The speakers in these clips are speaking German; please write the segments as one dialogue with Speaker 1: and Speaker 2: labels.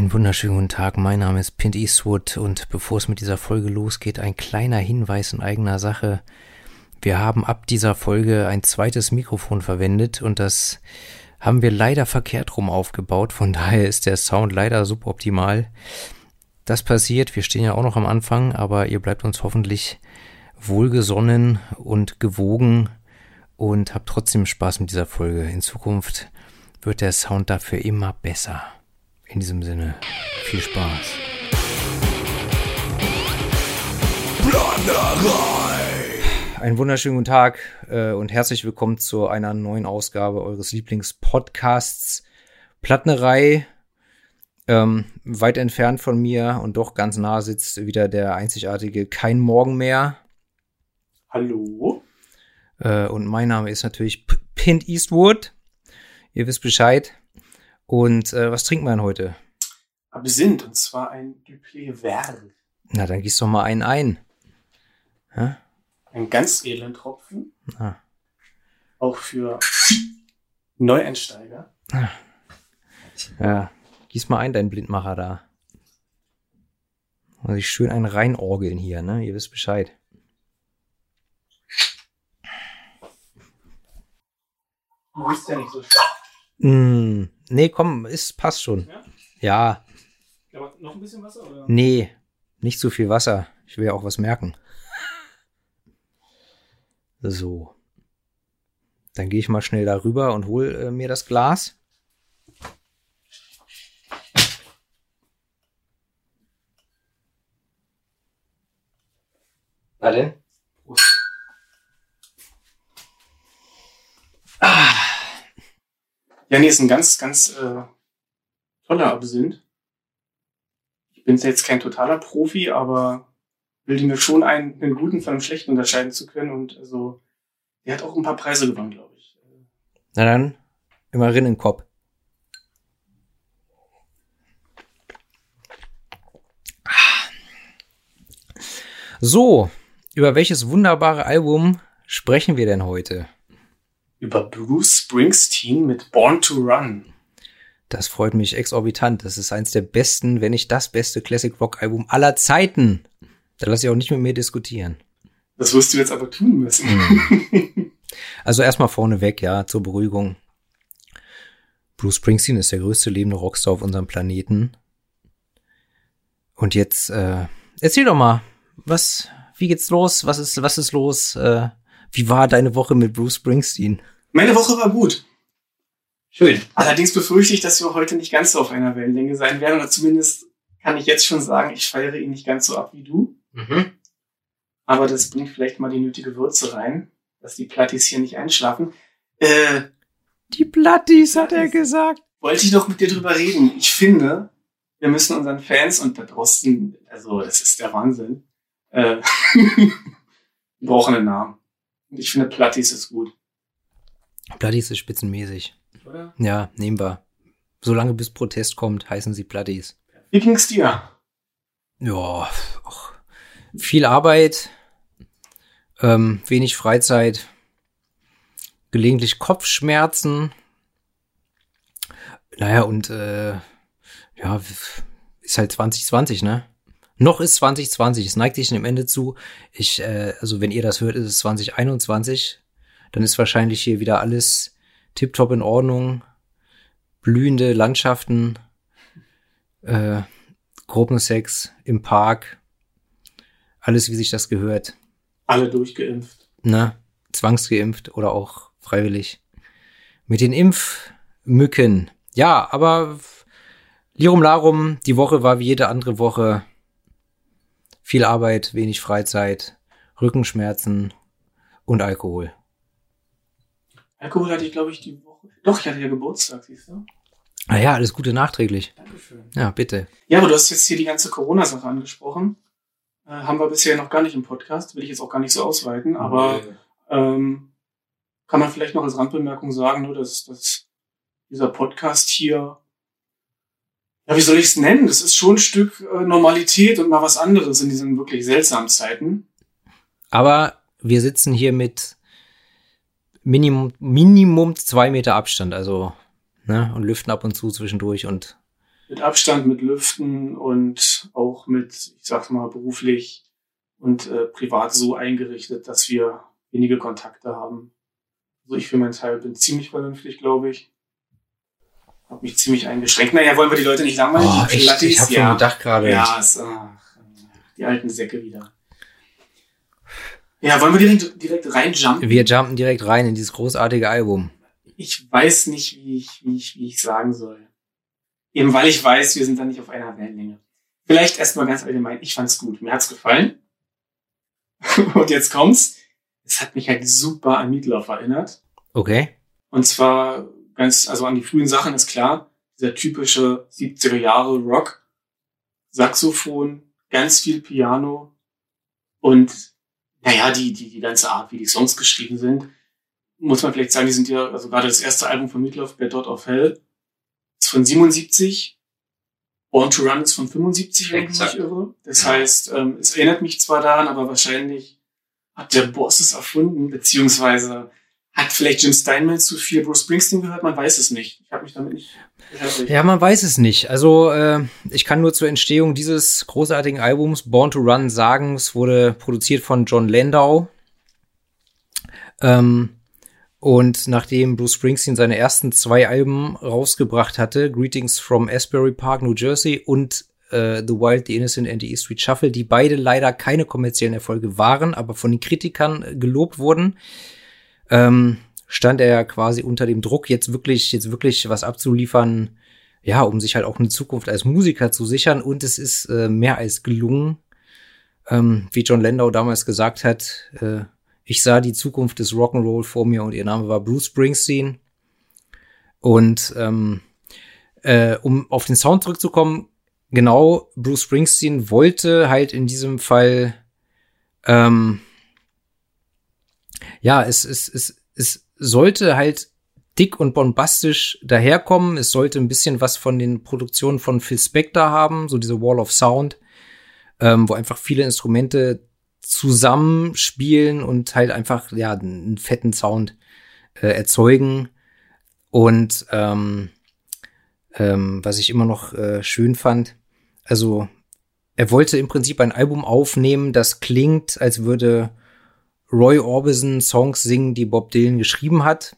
Speaker 1: Einen wunderschönen guten Tag, mein Name ist Pint Eastwood und bevor es mit dieser Folge losgeht, ein kleiner Hinweis in eigener Sache. Wir haben ab dieser Folge ein zweites Mikrofon verwendet und das haben wir leider verkehrt rum aufgebaut, von daher ist der Sound leider suboptimal. Das passiert, wir stehen ja auch noch am Anfang, aber ihr bleibt uns hoffentlich wohlgesonnen und gewogen und habt trotzdem Spaß mit dieser Folge. In Zukunft wird der Sound dafür immer besser. In diesem Sinne, viel Spaß. Einen wunderschönen guten Tag äh, und herzlich willkommen zu einer neuen Ausgabe eures Lieblingspodcasts Plattnerei. Ähm, weit entfernt von mir und doch ganz nah sitzt wieder der einzigartige Kein Morgen mehr.
Speaker 2: Hallo.
Speaker 1: Äh, und mein Name ist natürlich P Pint Eastwood. Ihr wisst Bescheid. Und äh, was trinkt man heute?
Speaker 2: Absinth, und zwar ein Duplé Vert.
Speaker 1: Na, dann gieß doch mal einen ein. Ja?
Speaker 2: Ein ganz edlen Tropfen.
Speaker 1: Ah.
Speaker 2: Auch für Neueinsteiger.
Speaker 1: Ja, gieß mal ein, dein Blindmacher da. Muss ich schön einen reinorgeln hier, ne? Ihr wisst Bescheid.
Speaker 2: Du bist ja nicht so stark.
Speaker 1: Mm, nee, komm, es passt schon.
Speaker 2: Ja?
Speaker 1: Ja,
Speaker 2: Aber noch ein bisschen Wasser, oder?
Speaker 1: nee, nicht zu viel Wasser. Ich will ja auch was merken. So. Dann gehe ich mal schnell darüber und hol äh, mir das Glas. Na denn?
Speaker 2: Prost. Ja, nee, ist ein ganz, ganz äh, toller Absinth. Ich bin jetzt kein totaler Profi, aber bilde mir schon ein, einen guten von einem schlechten unterscheiden zu können. Und also, der hat auch ein paar Preise gewonnen, glaube ich.
Speaker 1: Na dann, immer rin in den Kopf. So, über welches wunderbare Album sprechen wir denn heute?
Speaker 2: Über Bruce Springsteen mit Born to Run.
Speaker 1: Das freut mich exorbitant. Das ist eins der besten, wenn nicht das beste Classic Rock Album aller Zeiten. Da lasse ich auch nicht mit mir diskutieren.
Speaker 2: Das wirst du jetzt aber tun müssen.
Speaker 1: Also erstmal vorneweg, ja, zur Beruhigung. Bruce Springsteen ist der größte lebende Rockstar auf unserem Planeten. Und jetzt, äh, erzähl doch mal, was, wie geht's los? Was ist, was ist los? Äh, wie war deine Woche mit Bruce Springsteen?
Speaker 2: Meine Woche war gut. Schön. Allerdings befürchte ich, dass wir heute nicht ganz so auf einer Wellenlänge sein werden. Oder zumindest kann ich jetzt schon sagen, ich feiere ihn nicht ganz so ab wie du.
Speaker 1: Mhm.
Speaker 2: Aber das bringt vielleicht mal die nötige Würze rein, dass die Plattis hier nicht einschlafen. Äh,
Speaker 1: Die Plattis, hat er gesagt.
Speaker 2: wollte ich doch mit dir drüber reden. Ich finde, wir müssen unseren Fans und da draußen, also das ist der Wahnsinn, äh, wir brauchen einen Namen. Ich finde, Plattis ist gut.
Speaker 1: Plattis ist spitzenmäßig.
Speaker 2: Oder?
Speaker 1: Ja, nehmen wir. Solange bis Protest kommt, heißen sie Plattis.
Speaker 2: Wie ging's dir?
Speaker 1: Ja, ach, viel Arbeit, ähm, wenig Freizeit, gelegentlich Kopfschmerzen. Naja, und äh, ja, ist halt 2020, ne? Noch ist 2020, es neigt sich dem Ende zu. Ich, äh, also wenn ihr das hört, ist es 2021. Dann ist wahrscheinlich hier wieder alles tiptop in Ordnung. Blühende Landschaften, äh, Gruppensex im Park, alles wie sich das gehört,
Speaker 2: Alle durchgeimpft.
Speaker 1: ne? Zwangsgeimpft oder auch freiwillig. Mit den Impfmücken. Ja, aber Lirum Larum, die Woche war wie jede andere Woche. Viel Arbeit, wenig Freizeit, Rückenschmerzen und Alkohol.
Speaker 2: Alkohol hatte ich, glaube ich, die Woche. Doch, ich hatte ja Geburtstag, siehst du?
Speaker 1: Naja, alles Gute nachträglich.
Speaker 2: Dankeschön.
Speaker 1: Ja, bitte.
Speaker 2: Ja, aber du hast jetzt hier die ganze Corona-Sache angesprochen. Äh, haben wir bisher noch gar nicht im Podcast, will ich jetzt auch gar nicht so ausweiten, aber ähm, kann man vielleicht noch als Randbemerkung sagen, nur dass, dass dieser Podcast hier, ja, wie soll ich es nennen? Das ist schon ein Stück äh, Normalität und mal was anderes in diesen wirklich seltsamen Zeiten.
Speaker 1: Aber wir sitzen hier mit Minimum, Minimum zwei Meter Abstand, also, ne, und lüften ab und zu zwischendurch und
Speaker 2: mit Abstand, mit Lüften und auch mit, ich sag's mal, beruflich und äh, privat so eingerichtet, dass wir wenige Kontakte haben. Also ich für meinen Teil bin ziemlich vernünftig, glaube ich. Hab mich ziemlich eingeschränkt. Naja, wollen wir die Leute nicht langweilen?
Speaker 1: Oh, echt? Ich habe
Speaker 2: ja.
Speaker 1: schon gedacht gerade.
Speaker 2: Ja, es, ach, die alten Säcke wieder. Ja, wollen wir direkt, direkt reinjumpen?
Speaker 1: Wir jumpen direkt rein in dieses großartige Album.
Speaker 2: Ich weiß nicht, wie ich, wie ich, wie ich sagen soll. Eben weil ich weiß, wir sind da nicht auf einer Wellenlänge. Vielleicht erstmal ganz allgemein. Ich fand's gut. Mir hat's gefallen. Und jetzt kommt's. Es hat mich halt super an Meatloaf erinnert.
Speaker 1: Okay.
Speaker 2: Und zwar also an die frühen Sachen ist klar. Dieser typische 70er Jahre Rock. Saxophon, ganz viel Piano und naja, die, die, die ganze Art, wie die Songs geschrieben sind, muss man vielleicht sagen, die sind ja, also gerade das erste Album von Meatloaf, Bad Dot of Hell, ist von 77. Born to Run ist von 75, wenn ich mich irre. Das
Speaker 1: Ja.
Speaker 2: heißt, ähm, es erinnert mich zwar daran, aber wahrscheinlich hat der Boss es erfunden, beziehungsweise hat vielleicht Jim Steinman zu viel Bruce Springsteen gehört, man weiß es nicht. Ich habe mich damit nicht.
Speaker 1: Ja, man weiß es nicht. Also äh, ich kann nur zur Entstehung dieses großartigen Albums Born to Run sagen, es wurde produziert von John Landau. Ähm, und nachdem Bruce Springsteen seine ersten zwei Alben rausgebracht hatte, Greetings from Asbury Park, New Jersey und äh, The Wild, The Innocent and the E Street Shuffle, die beide leider keine kommerziellen Erfolge waren, aber von den Kritikern gelobt wurden, ähm, stand er ja quasi unter dem Druck, jetzt wirklich, jetzt wirklich was abzuliefern, ja, um sich halt auch eine Zukunft als Musiker zu sichern. Und es ist äh, mehr als gelungen. Ähm, wie John Landau damals gesagt hat, äh, ich sah die Zukunft des Rock'n'Roll vor mir und ihr Name war Bruce Springsteen. Und ähm, äh, um auf den Sound zurückzukommen, genau, Bruce Springsteen wollte halt in diesem Fall ähm, ja, es, es, es, es sollte halt dick und bombastisch daherkommen. Es sollte ein bisschen was von den Produktionen von Phil Spector haben, so diese Wall of Sound, ähm, wo einfach viele Instrumente zusammenspielen und halt einfach ja einen fetten Sound äh, erzeugen. Und ähm, ähm, was ich immer noch äh, schön fand, also er wollte im Prinzip ein Album aufnehmen, das klingt, als würde Roy Orbison Songs singen, die Bob Dylan geschrieben hat.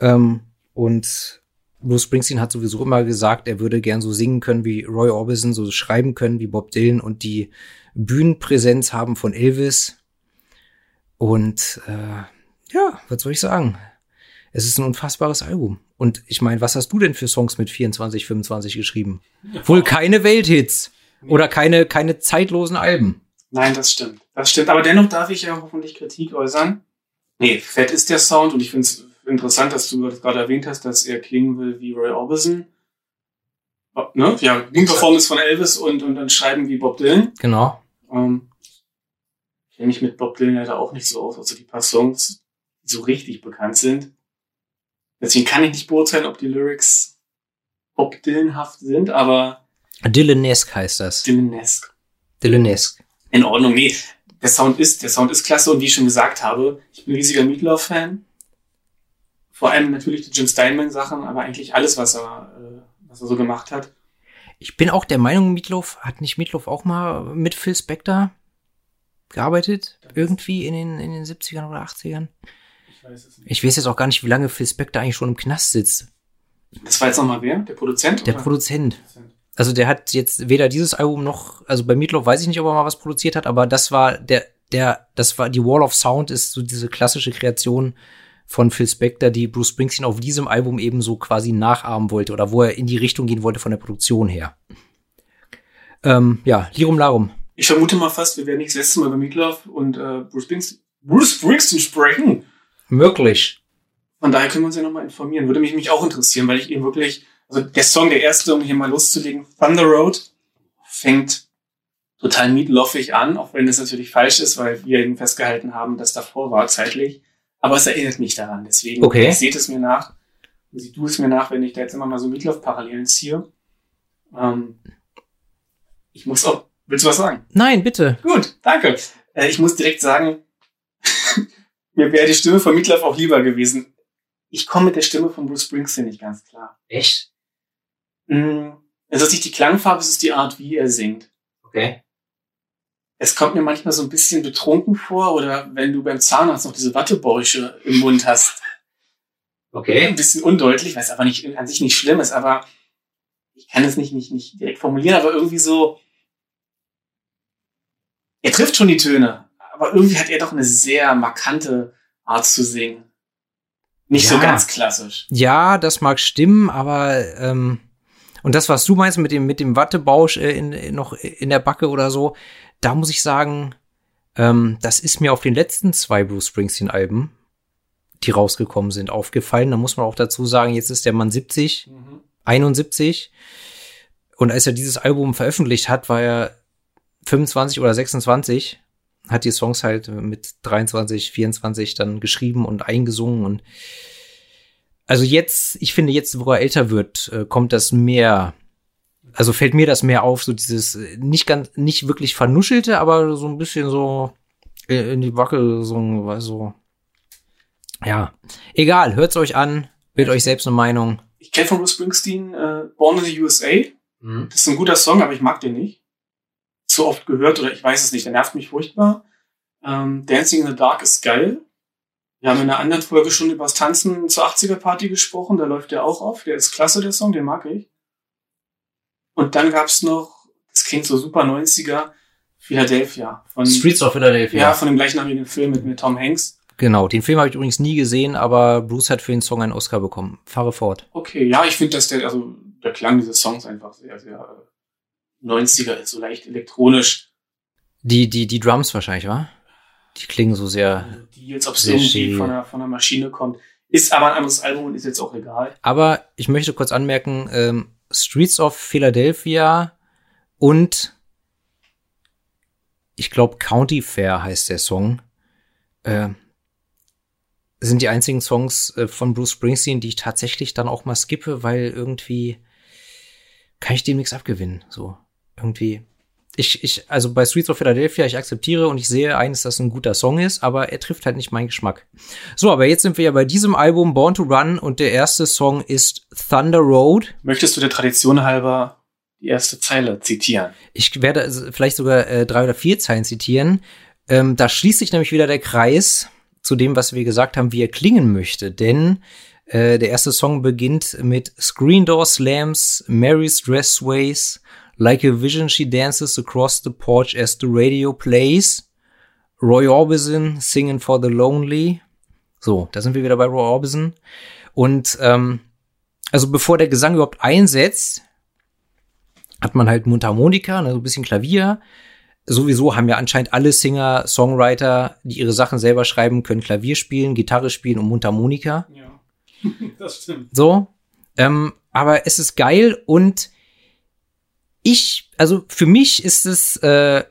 Speaker 1: Ähm, und Bruce Springsteen hat sowieso immer gesagt, er würde gern so singen können wie Roy Orbison, so schreiben können wie Bob Dylan und die Bühnenpräsenz haben von Elvis. Und äh, ja, was soll ich sagen? Es ist ein unfassbares Album. Und ich meine, was hast du denn für Songs mit 24, 25 geschrieben? Wohl keine Welthits oder keine, keine zeitlosen Alben.
Speaker 2: Nein, das stimmt. Das stimmt. Aber dennoch darf ich ja hoffentlich Kritik äußern. Nee, fett ist der Sound und ich finde es interessant, dass du das gerade erwähnt hast, dass er klingen will wie Roy Orbison. Oh, Ne? Ja, Performance von Elvis und, und dann schreiben wie Bob Dylan.
Speaker 1: Genau.
Speaker 2: Ähm, ich kenne mich mit Bob Dylan leider auch nicht so aus, also die paar Songs, die so richtig bekannt sind. Deswegen kann ich nicht beurteilen, ob die Lyrics Bob Dylanhaft sind, aber
Speaker 1: Dylanesque heißt das.
Speaker 2: Dylanesque.
Speaker 1: Dylanesque.
Speaker 2: In Ordnung, nee. Der Sound ist, der Sound ist klasse und wie ich schon gesagt habe, ich bin riesiger Meatloaf-Fan. Vor allem natürlich die Jim Steinman-Sachen, aber eigentlich alles, was er, äh, was er so gemacht hat.
Speaker 1: Ich bin auch der Meinung, Meatloaf, hat nicht Meatloaf auch mal mit Phil Spector gearbeitet? Irgendwie in den, in den 70ern oder 80ern?
Speaker 2: Ich weiß es nicht.
Speaker 1: Ich weiß jetzt auch gar nicht, wie lange Phil Spector eigentlich schon im Knast sitzt.
Speaker 2: Das war jetzt nochmal wer? Der Produzent?
Speaker 1: Der
Speaker 2: oder?
Speaker 1: Produzent. Also der hat jetzt weder dieses Album noch, also bei Meatloaf weiß ich nicht, ob er mal was produziert hat, aber das war der, der, das war die Wall of Sound ist so diese klassische Kreation von Phil Spector, die Bruce Springsteen auf diesem Album eben so quasi nachahmen wollte oder wo er in die Richtung gehen wollte von der Produktion her. Ähm, ja, Lirum Larum.
Speaker 2: Ich vermute mal fast, wir werden nicht das letzte Mal über Meatloaf und äh, Bruce, Springsteen, Bruce Springsteen sprechen.
Speaker 1: Möglich.
Speaker 2: Von daher können wir uns ja nochmal informieren. Würde mich, mich auch interessieren, weil ich eben wirklich, also der Song, der erste, um hier mal loszulegen, Thunder Road, fängt total Meatloafig an, auch wenn es natürlich falsch ist, weil wir eben festgehalten haben, dass davor war zeitlich. Aber es erinnert mich daran. Deswegen
Speaker 1: Okay.
Speaker 2: seht es mir nach. Sieh du es mir nach, wenn ich da jetzt immer mal so Meatloaf-Parallelen ziehe. Ähm, ich muss auch, willst du was sagen?
Speaker 1: Nein, bitte.
Speaker 2: Gut, danke. Äh, ich muss direkt sagen, mir wäre die Stimme von Meatloaf auch lieber gewesen. Ich komme mit der Stimme von Bruce Springsteen nicht ganz klar.
Speaker 1: Echt?
Speaker 2: Mm, Es ist nicht die Klangfarbe, es ist die Art, wie er singt.
Speaker 1: Okay.
Speaker 2: Es kommt mir manchmal so ein bisschen betrunken vor oder wenn du beim Zahnarzt noch diese Wattebäusche im Mund hast.
Speaker 1: Okay.
Speaker 2: Ein bisschen undeutlich, was aber nicht, an sich nicht schlimm ist, aber ich kann es nicht, nicht, nicht direkt formulieren, aber irgendwie so, er trifft schon die Töne, aber irgendwie hat er doch eine sehr markante Art zu singen. Nicht
Speaker 1: Ja.
Speaker 2: so ganz klassisch.
Speaker 1: Ja, das mag stimmen, aber ähm, und das, was du meinst mit dem mit dem Wattebausch äh, in, in, noch in der Backe oder so, da muss ich sagen, ähm, das ist mir auf den letzten zwei Bruce Springsteen Alben, die rausgekommen sind, aufgefallen. Da muss man auch dazu sagen, jetzt ist der Mann 70, 71 und als er dieses Album veröffentlicht hat, war er 25 oder 26, hat die Songs halt mit 23, 24 dann geschrieben und eingesungen und also jetzt, ich finde jetzt, wo er älter wird, äh, kommt das mehr, also fällt mir das mehr auf, so dieses äh, nicht ganz, nicht wirklich vernuschelte, aber so ein bisschen so äh, in die gesungen, weil so. Ja, egal, hört's euch an, bildet euch selbst eine Meinung.
Speaker 2: Ich kenne von Bruce Springsteen äh, Born in the USA.
Speaker 1: Mhm.
Speaker 2: Das ist ein guter Song, aber ich mag den nicht. Zu oft gehört oder ich weiß es nicht, der nervt mich furchtbar. Ähm, Dancing in the Dark ist geil. Wir haben in einer anderen Folge schon über das Tanzen zur 80er Party gesprochen, da läuft der auch auf. Der ist klasse, der Song, den mag ich. Und dann gab's noch, das klingt so super 90er, Philadelphia. Von,
Speaker 1: Streets of Philadelphia.
Speaker 2: ja, von dem gleichnamigen Film mit, mit Tom Hanks.
Speaker 1: Genau, den Film habe ich übrigens nie gesehen, aber Bruce hat für den Song einen Oscar bekommen. Fahre fort.
Speaker 2: Okay, ja, ich finde, dass der, also der Klang dieses Songs einfach sehr, sehr äh, 90er ist, so leicht elektronisch.
Speaker 1: Die, die, die Drums wahrscheinlich, wa? Die klingen so sehr.
Speaker 2: die jetzt, ob es irgendwie von der, von der Maschine kommt. Ist aber ein anderes Album und ist jetzt auch egal.
Speaker 1: Aber ich möchte kurz anmerken, ähm, Streets of Philadelphia und ich glaube County Fair heißt der Song, äh, sind die einzigen Songs äh, von Bruce Springsteen, die ich tatsächlich dann auch mal skippe, weil irgendwie kann ich dem nichts abgewinnen. So irgendwie. Ich, ich, also bei Streets of Philadelphia, ich akzeptiere und ich sehe ein, dass das ein guter Song ist, aber er trifft halt nicht meinen Geschmack. So, aber jetzt sind wir ja bei diesem Album Born to Run und der erste Song ist Thunder Road.
Speaker 2: Möchtest du der Tradition halber die erste Zeile zitieren?
Speaker 1: Ich werde vielleicht sogar äh, drei oder vier Zeilen zitieren. Ähm, da schließt sich nämlich wieder der Kreis zu dem, was wir gesagt haben, wie er klingen möchte. Denn äh, der erste Song beginnt mit Screen Door Slams, Mary's Dress Sways, Like a Vision she dances across the porch as the radio plays. Roy Orbison singing for the lonely. So, da sind wir wieder bei Roy Orbison. Und ähm, also bevor der Gesang überhaupt einsetzt, hat man halt Mundharmonika, ne, so ein bisschen Klavier. Sowieso haben ja anscheinend alle Singer, Songwriter, die ihre Sachen selber schreiben, können Klavier spielen, Gitarre spielen und Mundharmonika.
Speaker 2: Ja, das stimmt.
Speaker 1: So. Ähm, aber es ist geil und ich, also für mich ist es, äh,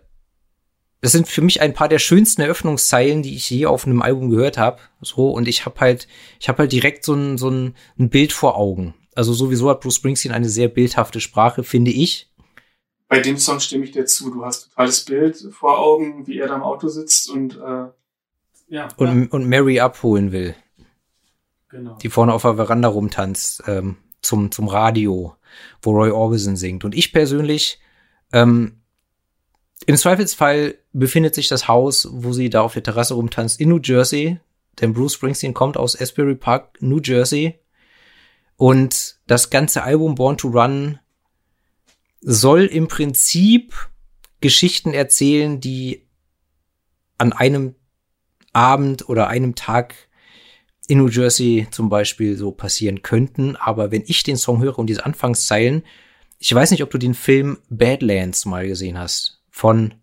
Speaker 1: das sind für mich ein paar der schönsten Eröffnungszeilen, die ich je auf einem Album gehört habe. So, und ich habe halt, ich habe halt direkt so ein, so ein, ein Bild vor Augen. Also sowieso hat Bruce Springsteen eine sehr bildhafte Sprache, finde ich.
Speaker 2: Bei dem Song stimme ich dir zu. Du hast totales Bild vor Augen, wie er da im Auto sitzt und äh, ja,
Speaker 1: Und, und Mary abholen will,
Speaker 2: genau.
Speaker 1: die vorne auf der Veranda rumtanzt, ähm, zum, zum Radio, wo Roy Orbison singt. Und ich persönlich, ähm, im Zweifelsfall befindet sich das Haus, wo sie da auf der Terrasse rumtanzt, in New Jersey. Denn Bruce Springsteen kommt aus Asbury Park, New Jersey. Und das ganze Album Born to Run soll im Prinzip Geschichten erzählen, die an einem Abend oder einem Tag in New Jersey zum Beispiel so passieren könnten. Aber wenn ich den Song höre und diese Anfangszeilen, ich weiß nicht, ob du den Film Badlands mal gesehen hast von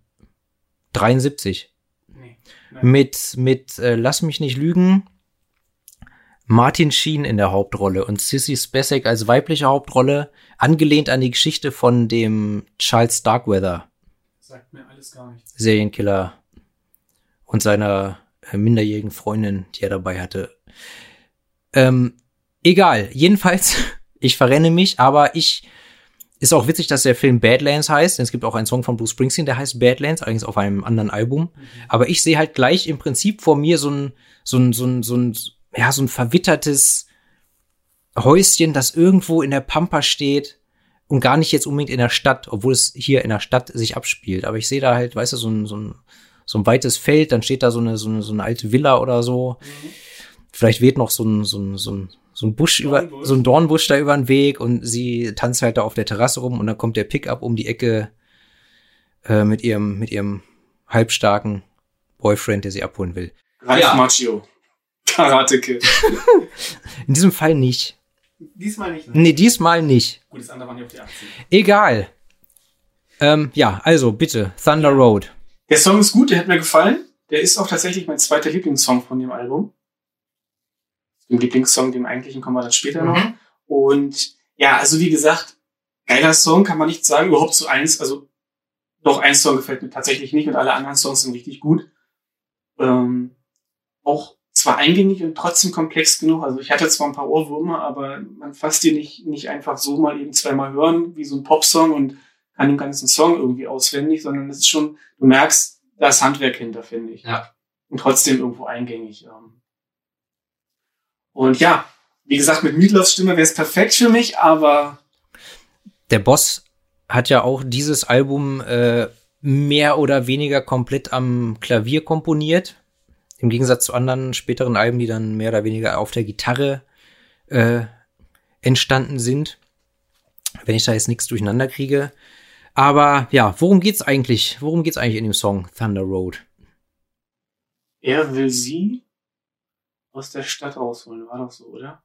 Speaker 1: 73
Speaker 2: Nee,
Speaker 1: mit mit äh, Lass mich nicht lügen. Martin Sheen in der Hauptrolle und Sissy Spacek als weibliche Hauptrolle, angelehnt an die Geschichte von dem Charles Starkweather
Speaker 2: sagt mir alles gar nichts.
Speaker 1: Serienkiller und seiner äh, minderjährigen Freundin, die er dabei hatte. Ähm, egal, jedenfalls, ich verrenne mich, aber ich ist auch witzig, dass der Film Badlands heißt. denn Es gibt auch einen Song von Bruce Springsteen, der heißt Badlands, allerdings auf einem anderen Album. Aber ich sehe halt gleich im Prinzip vor mir so ein, so ein, so ein, so ein, ja, so ein verwittertes Häuschen, das irgendwo in der Pampa steht und gar nicht jetzt unbedingt in der Stadt, obwohl es hier in der Stadt sich abspielt. Aber ich sehe da halt, weißt du, so ein, so ein, so ein weites Feld, dann steht da so eine, so eine, so eine alte Villa oder so. Mhm. Vielleicht weht noch so ein, so ein, so ein, so ein Busch über, so ein Dornbusch da über den Weg und sie tanzt halt da auf der Terrasse rum und dann kommt der Pickup um die Ecke äh, mit ihrem, mit ihrem halbstarken Boyfriend, der sie abholen will.
Speaker 2: Ralf ja. Macchio. Karate Kid.
Speaker 1: In diesem Fall nicht.
Speaker 2: Diesmal nicht. Ne?
Speaker 1: Nee, diesmal nicht.
Speaker 2: Gut, das andere waren nicht auf die 18.
Speaker 1: Egal. Ähm, ja, also bitte, Thunder Road.
Speaker 2: Der Song ist gut, der hat mir gefallen. Der ist auch tatsächlich mein zweiter Lieblingssong von dem Album. Dem Lieblingssong, dem eigentlichen kommen wir dann später mhm. noch. Und ja, also wie gesagt, geiler Song kann man nicht sagen. Überhaupt so eins, also doch ein Song gefällt mir tatsächlich nicht und alle anderen Songs sind richtig gut. Ähm, auch zwar eingängig und trotzdem komplex genug. Also ich hatte zwar ein paar Ohrwürmer, aber man fasst die nicht, nicht einfach so mal eben zweimal hören, wie so ein Popsong und kann den ganzen Song irgendwie auswendig, sondern es ist schon, du merkst, da ist Handwerk hinter, finde ich.
Speaker 1: Ja.
Speaker 2: Und trotzdem irgendwo eingängig. Ähm. Und ja, wie gesagt, mit Meatloafs Stimme wäre es perfekt für mich, aber
Speaker 1: der Boss hat ja auch dieses Album äh, mehr oder weniger komplett am Klavier komponiert. Im Gegensatz zu anderen späteren Alben, die dann mehr oder weniger auf der Gitarre äh, entstanden sind. Wenn ich da jetzt nichts durcheinander kriege. Aber ja, worum geht's eigentlich? Worum geht's eigentlich in dem Song Thunder Road?
Speaker 2: Er will sie aus der Stadt rausholen, war doch so, oder?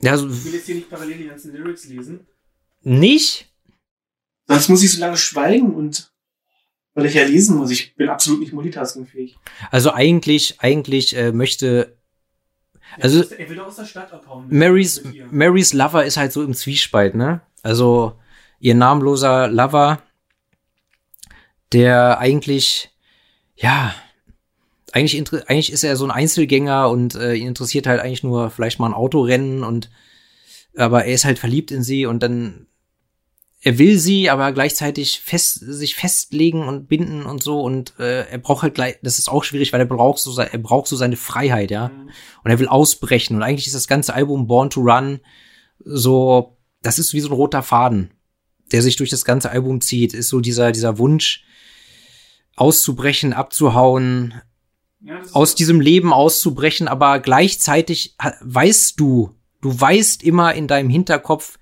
Speaker 1: Ja, also,
Speaker 2: ich will jetzt hier nicht parallel die ganzen Lyrics lesen.
Speaker 1: Nicht?
Speaker 2: Sonst muss ich so lange schweigen und weil ich ja lesen muss. Ich bin absolut nicht multitaskingfähig.
Speaker 1: Also eigentlich, eigentlich äh, möchte also
Speaker 2: er will doch aus der Stadt abhauen.
Speaker 1: Marys, Marys Lover ist halt so im Zwiespalt, ne? Also ihr namenloser Lover, der eigentlich, ja, eigentlich, eigentlich ist er so ein Einzelgänger und äh, ihn interessiert halt eigentlich nur vielleicht mal ein Autorennen und aber er ist halt verliebt in sie und dann er will sie, aber gleichzeitig fest, sich festlegen und binden und so und äh, er braucht halt gleich, das ist auch schwierig, weil er braucht so, er braucht so seine Freiheit, ja. Mhm. Und er will ausbrechen und eigentlich ist das ganze Album Born to Run so, das ist wie so ein roter Faden, der sich durch das ganze Album zieht, ist so dieser, dieser Wunsch auszubrechen, abzuhauen, aus diesem Leben auszubrechen, aber gleichzeitig weißt du, du weißt immer in deinem Hinterkopf,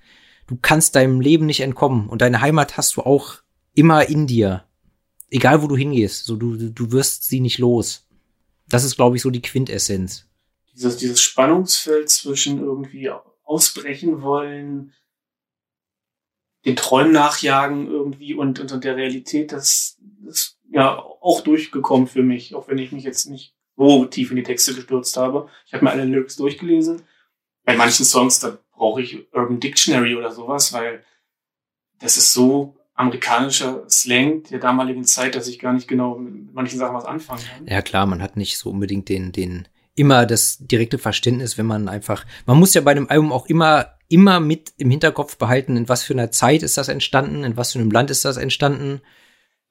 Speaker 1: du kannst deinem Leben nicht entkommen und deine Heimat hast du auch immer in dir. Egal wo du hingehst, so du, du wirst sie nicht los. Das ist, glaube ich, so die Quintessenz.
Speaker 2: Dieses, dieses Spannungsfeld zwischen irgendwie ausbrechen wollen, den Träumen nachjagen irgendwie und unter der Realität, das ja auch durchgekommen für mich, auch wenn ich mich jetzt nicht so tief in die Texte gestürzt habe. Ich habe mir alle Lyrics durchgelesen. Bei manchen Songs, da brauche ich Urban Dictionary oder sowas, weil das ist so amerikanischer Slang der damaligen Zeit, dass ich gar nicht genau mit manchen Sachen was anfangen kann.
Speaker 1: Ja klar, man hat nicht so unbedingt den, den immer das direkte Verständnis, wenn man einfach, man muss ja bei einem Album auch immer, immer mit im Hinterkopf behalten, in was für einer Zeit ist das entstanden, in was für einem Land ist das entstanden.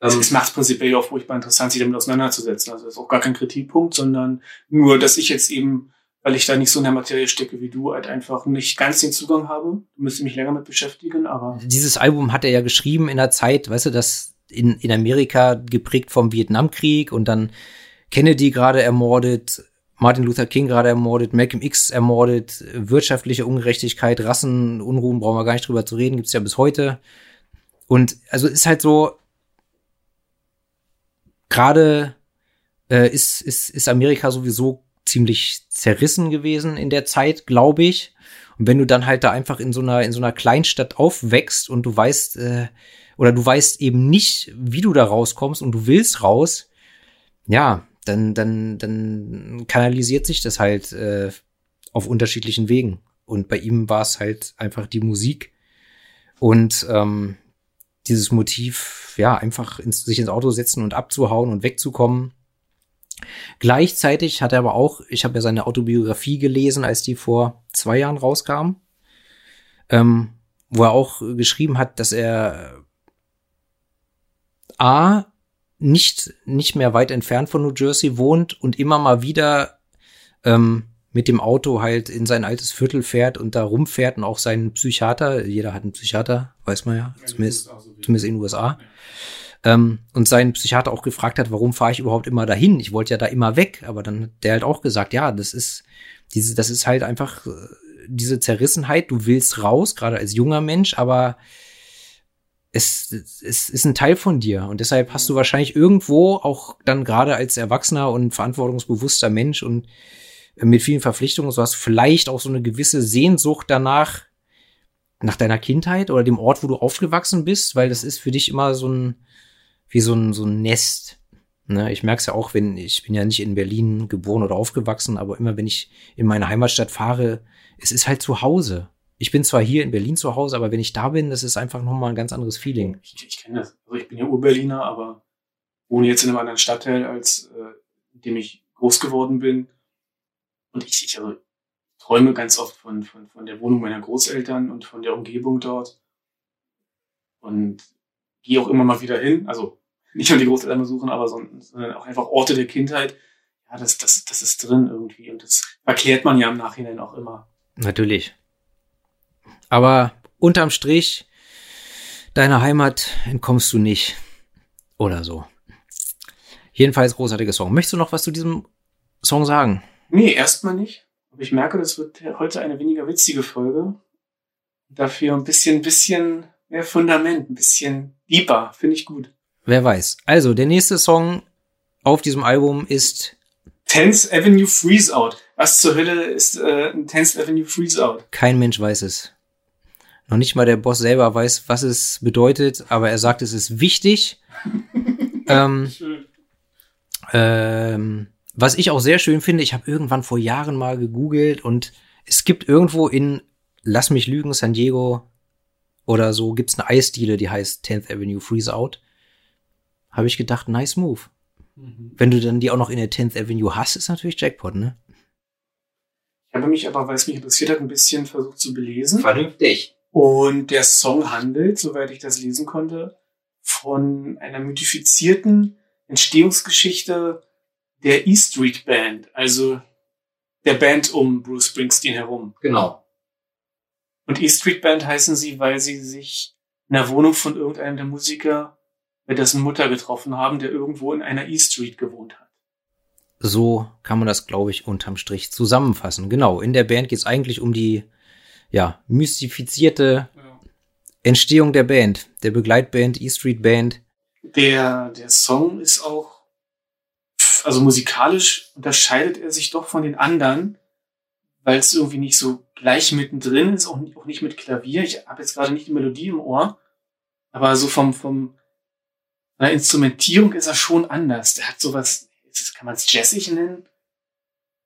Speaker 2: Also es macht prinzipiell auch furchtbar interessant, sich damit auseinanderzusetzen. Also das ist auch gar kein Kritikpunkt, sondern nur, dass ich jetzt eben weil ich da nicht so in der Materie stecke wie du, halt einfach nicht ganz den Zugang habe. Du müsstest mich länger mit beschäftigen, aber.
Speaker 1: Dieses Album hat er ja geschrieben in der Zeit, weißt du, das in, in Amerika geprägt vom Vietnamkrieg und dann Kennedy gerade ermordet, Martin Luther King gerade ermordet, Malcolm X ermordet, wirtschaftliche Ungerechtigkeit, Rassenunruhen, brauchen wir gar nicht drüber zu reden, gibt's ja bis heute. Und also ist halt so, gerade äh, ist, ist, ist Amerika sowieso ziemlich zerrissen gewesen in der Zeit, glaube ich. Und wenn du dann halt da einfach in so einer, in so einer Kleinstadt aufwächst und du weißt, äh, oder du weißt eben nicht, wie du da rauskommst und du willst raus, ja, dann, dann, dann kanalisiert sich das halt äh, auf unterschiedlichen Wegen. Und bei ihm war es halt einfach die Musik und ähm, dieses Motiv, ja, einfach ins, sich ins Auto setzen und abzuhauen und wegzukommen. Gleichzeitig hat er aber auch, ich habe ja seine Autobiografie gelesen, als die vor zwei Jahren rauskam, ähm, wo er auch geschrieben hat, dass er A, nicht, nicht mehr weit entfernt von New Jersey wohnt und immer mal wieder ähm, mit dem Auto halt in sein altes Viertel fährt und da rumfährt und auch seinen Psychiater, jeder hat einen Psychiater, weiß man ja, zumindest, zumindest in den USA, ähm, und seinen Psychiater auch gefragt hat, warum fahre ich überhaupt immer dahin? Ich wollte ja da immer weg, aber dann hat der halt auch gesagt, ja, das ist diese, das ist halt einfach äh, diese Zerrissenheit, du willst raus, gerade als junger Mensch, aber es, es ist ein Teil von dir und deshalb hast du wahrscheinlich irgendwo auch dann gerade als erwachsener und verantwortungsbewusster Mensch und mit vielen Verpflichtungen, so hast vielleicht auch so eine gewisse Sehnsucht danach, nach deiner Kindheit oder dem Ort, wo du aufgewachsen bist, weil das ist für dich immer so ein, wie so ein, so ein Nest. Ne? Ich merke es ja auch, wenn, ich bin ja nicht in Berlin geboren oder aufgewachsen, aber immer wenn ich in meine Heimatstadt fahre, es ist halt zu Hause. Ich bin zwar hier in Berlin zu Hause, aber wenn ich da bin, das ist einfach nochmal ein ganz anderes Feeling.
Speaker 2: Ich, ich kenne das. Also ich bin ja Ur-Berliner, aber wohne jetzt in einem anderen Stadtteil, als äh, in dem ich groß geworden bin. Und ich, ich also, träume ganz oft von, von, von der Wohnung meiner Großeltern und von der Umgebung dort. Und gehe auch immer mal wieder hin. Also nicht nur die Großeltern besuchen, aber sondern auch einfach Orte der Kindheit. Ja, das, das, das ist drin irgendwie. Und das erklärt man ja im Nachhinein auch immer.
Speaker 1: Natürlich. Aber unterm Strich, deiner Heimat entkommst du nicht. Oder so. Jedenfalls großartiger Song. Möchtest du noch was zu diesem Song sagen?
Speaker 2: Nee, erstmal nicht. Aber ich merke, das wird heute eine weniger witzige Folge. Dafür ein bisschen, bisschen mehr Fundament, ein bisschen deeper. Finde ich gut.
Speaker 1: Wer weiß. Also, der nächste Song auf diesem Album ist
Speaker 2: 10th Avenue Freeze Out. Was zur Hölle ist äh, ein 10th Avenue Freeze Out?
Speaker 1: Kein Mensch weiß es. Noch nicht mal der Boss selber weiß, was es bedeutet, aber er sagt, es ist wichtig. ähm, ähm, was ich auch sehr schön finde, ich habe irgendwann vor Jahren mal gegoogelt und es gibt irgendwo in Lass mich lügen, San Diego oder so, gibt's eine Eisdiele, die heißt 10th Avenue Freeze Out. Habe ich gedacht, nice move. Mhm. Wenn du dann die auch noch in der 10th Avenue hast, ist natürlich Jackpot, ne?
Speaker 2: Ich habe mich aber, weil es mich interessiert hat, ein bisschen versucht zu belesen.
Speaker 1: Vernünftig.
Speaker 2: Und der Song handelt, soweit ich das lesen konnte, von einer mythifizierten Entstehungsgeschichte der E Street Band, also der Band um Bruce Springsteen herum.
Speaker 1: Genau.
Speaker 2: Und E Street Band heißen sie, weil sie sich in der Wohnung von irgendeinem der Musiker mit dessen Mutter getroffen haben, der irgendwo in einer E Street gewohnt hat.
Speaker 1: So kann man das, glaube ich, unterm Strich zusammenfassen. Genau, in der Band geht es eigentlich um die ja, mystifizierte ja. Entstehung der Band, der Begleitband, E Street Band.
Speaker 2: Der, der Song ist auch also musikalisch unterscheidet er sich doch von den anderen, weil es irgendwie nicht so gleich mittendrin ist, auch nicht, auch nicht mit Klavier. Ich habe jetzt gerade nicht die Melodie im Ohr, aber so vom, vom einer Instrumentierung ist er schon anders. Der hat sowas, kann man es jazzig nennen.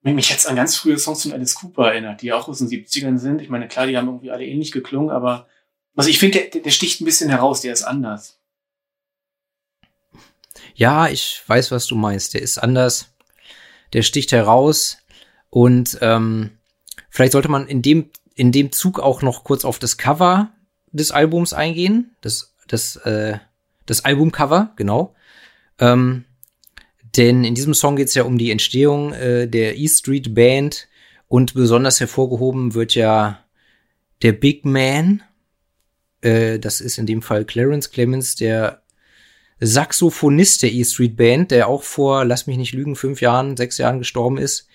Speaker 2: Mich jetzt an ganz frühe Songs von Alice Cooper erinnert, die auch aus den 70ern sind. Ich meine, klar, die haben irgendwie alle ähnlich geklungen, aber also ich finde, der, der sticht ein bisschen heraus, der ist anders.
Speaker 1: Ja, ich weiß, was du meinst. Der ist anders. Der sticht heraus. Und ähm, vielleicht sollte man in dem, in dem Zug auch noch kurz auf das Cover des Albums eingehen. Das, das, äh, das Albumcover, genau. Ähm, denn in diesem Song geht es ja um die Entstehung äh, der E Street Band und besonders hervorgehoben wird ja der Big Man. Äh, das ist in dem Fall Clarence Clemens, der Saxophonist der E Street Band, der auch vor, lass mich nicht lügen, fünf Jahren, sechs Jahren gestorben ist.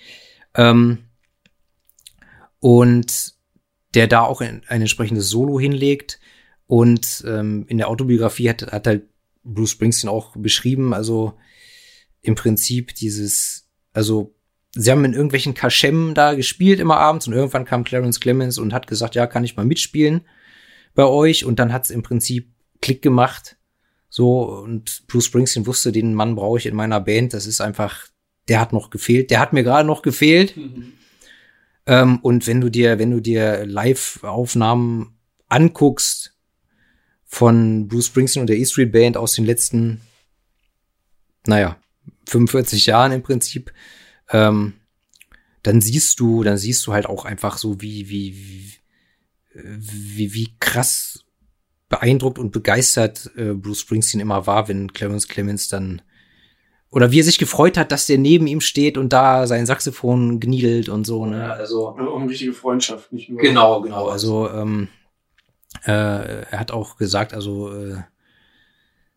Speaker 1: Ähm, und der da auch ein, ein entsprechendes Solo hinlegt. Und ähm, in der Autobiografie hat, hat halt Bruce Springsteen auch beschrieben, also im Prinzip dieses, also sie haben in irgendwelchen Kaschemmen da gespielt immer abends und irgendwann kam Clarence Clemens und hat gesagt, ja, kann ich mal mitspielen bei euch? Und dann hat es im Prinzip Klick gemacht so, und Bruce Springsteen wusste, den Mann brauche ich in meiner Band. Das ist einfach, der hat noch gefehlt. Der hat mir gerade noch gefehlt. Mhm. Ähm, und wenn du dir, wenn du dir Live-Aufnahmen anguckst von Bruce Springsteen und der E Street Band aus den letzten, naja, 45 Jahren im Prinzip, ähm, dann siehst du, dann siehst du halt auch einfach so, wie, wie, wie, wie, wie krass beeindruckt und begeistert äh, Bruce Springsteen immer war, wenn Clarence Clemens dann oder wie er sich gefreut hat, dass der neben ihm steht und da sein Saxophon gniedelt und so, ne?
Speaker 2: Also. eine richtige Freundschaft, nicht nur.
Speaker 1: Genau, genau. Also, ähm, äh, er hat auch gesagt, also äh,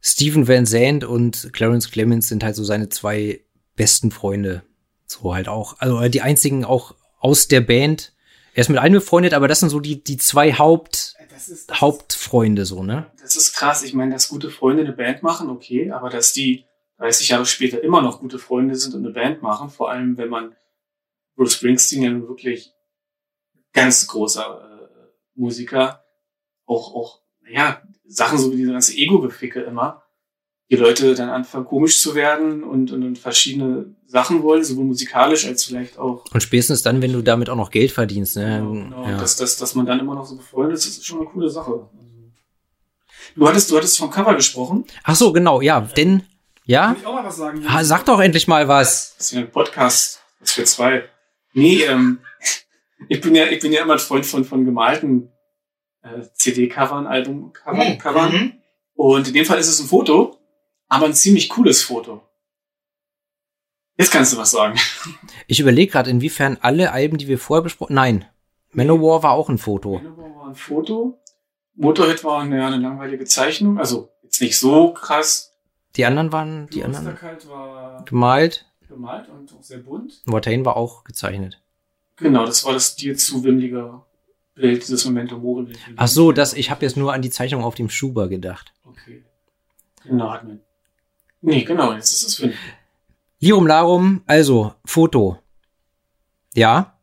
Speaker 1: Stephen Van Zandt und Clarence Clemens sind halt so seine zwei besten Freunde. So halt auch, also die einzigen auch aus der Band. Er ist mit einem befreundet, aber das sind so die, die zwei Haupt, das ist, das Hauptfreunde, so, ne?
Speaker 2: Das ist krass. Ich meine, dass gute Freunde eine Band machen, okay, aber dass die 30 Jahre später immer noch gute Freunde sind und eine Band machen, vor allem wenn man Bruce Springsteen ja nun wirklich ganz großer äh, Musiker, auch, auch, ja, Sachen so wie diese ganze Ego-Geficke immer, die Leute dann anfangen komisch zu werden und, und, und verschiedene Sachen wollen, sowohl musikalisch als vielleicht auch.
Speaker 1: Und spätestens dann, wenn du damit auch noch Geld verdienst, ne?
Speaker 2: Genau, genau. Ja. Dass, dass, dass man dann immer noch so befreundet ist, ist schon eine coole Sache. Du hattest, du hattest vom Cover gesprochen.
Speaker 1: Ach so, genau, ja, denn ja?
Speaker 2: Kann ich auch mal was sagen?
Speaker 1: Ha, sag doch endlich mal was.
Speaker 2: Das ist ja ein Podcast. Das ist für zwei. Nee, ähm, ich bin ja, ich bin ja immer ein Freund von, von gemalten äh, CD-Covern, Album-Covern. Mhm. Und in dem Fall ist es ein Foto, aber ein ziemlich cooles Foto. Jetzt kannst du was sagen.
Speaker 1: Ich überlege gerade, inwiefern alle Alben, die wir vorher besprochen Nein. Manowar war auch ein Foto.
Speaker 2: Manowar war ein Foto. Motorhead war eine, eine langweilige Zeichnung. Also jetzt nicht so krass,
Speaker 1: die anderen waren, die anderen war gemalt.
Speaker 2: Gemalt und auch sehr bunt.
Speaker 1: Watain war auch gezeichnet.
Speaker 2: Genau, das war das dir zu wimmelige Bild, dieses Memento Mori.
Speaker 1: Ach so, das, ich habe jetzt nur an die Zeichnung auf dem Schuber gedacht.
Speaker 2: Okay. Genau, hat man. Nee, genau, jetzt ist es für.
Speaker 1: Lirum Larum, also, Foto. Ja.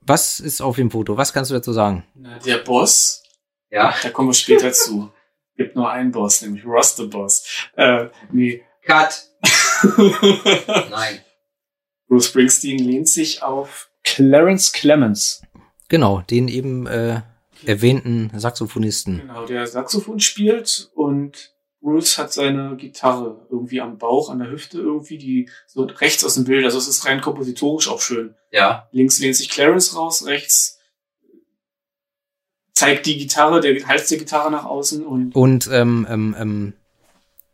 Speaker 1: Was ist auf dem Foto? Was kannst du dazu sagen?
Speaker 2: Na, der Boss. Ja. Da kommen wir später zu gibt nur einen Boss, nämlich Ross the Boss. Äh, nee.
Speaker 1: Cut. Nein.
Speaker 2: Bruce Springsteen lehnt sich auf Clarence Clemens.
Speaker 1: Genau, den eben äh, erwähnten Saxophonisten.
Speaker 2: Genau, der Saxophon spielt und Bruce hat seine Gitarre irgendwie am Bauch, an der Hüfte irgendwie, die so rechts aus dem Bild. Also es ist rein kompositorisch auch schön.
Speaker 1: Ja.
Speaker 2: Links lehnt sich Clarence raus, rechts zeigt die Gitarre, der Hals der Gitarre nach außen und.
Speaker 1: Und ähm, ähm, ähm,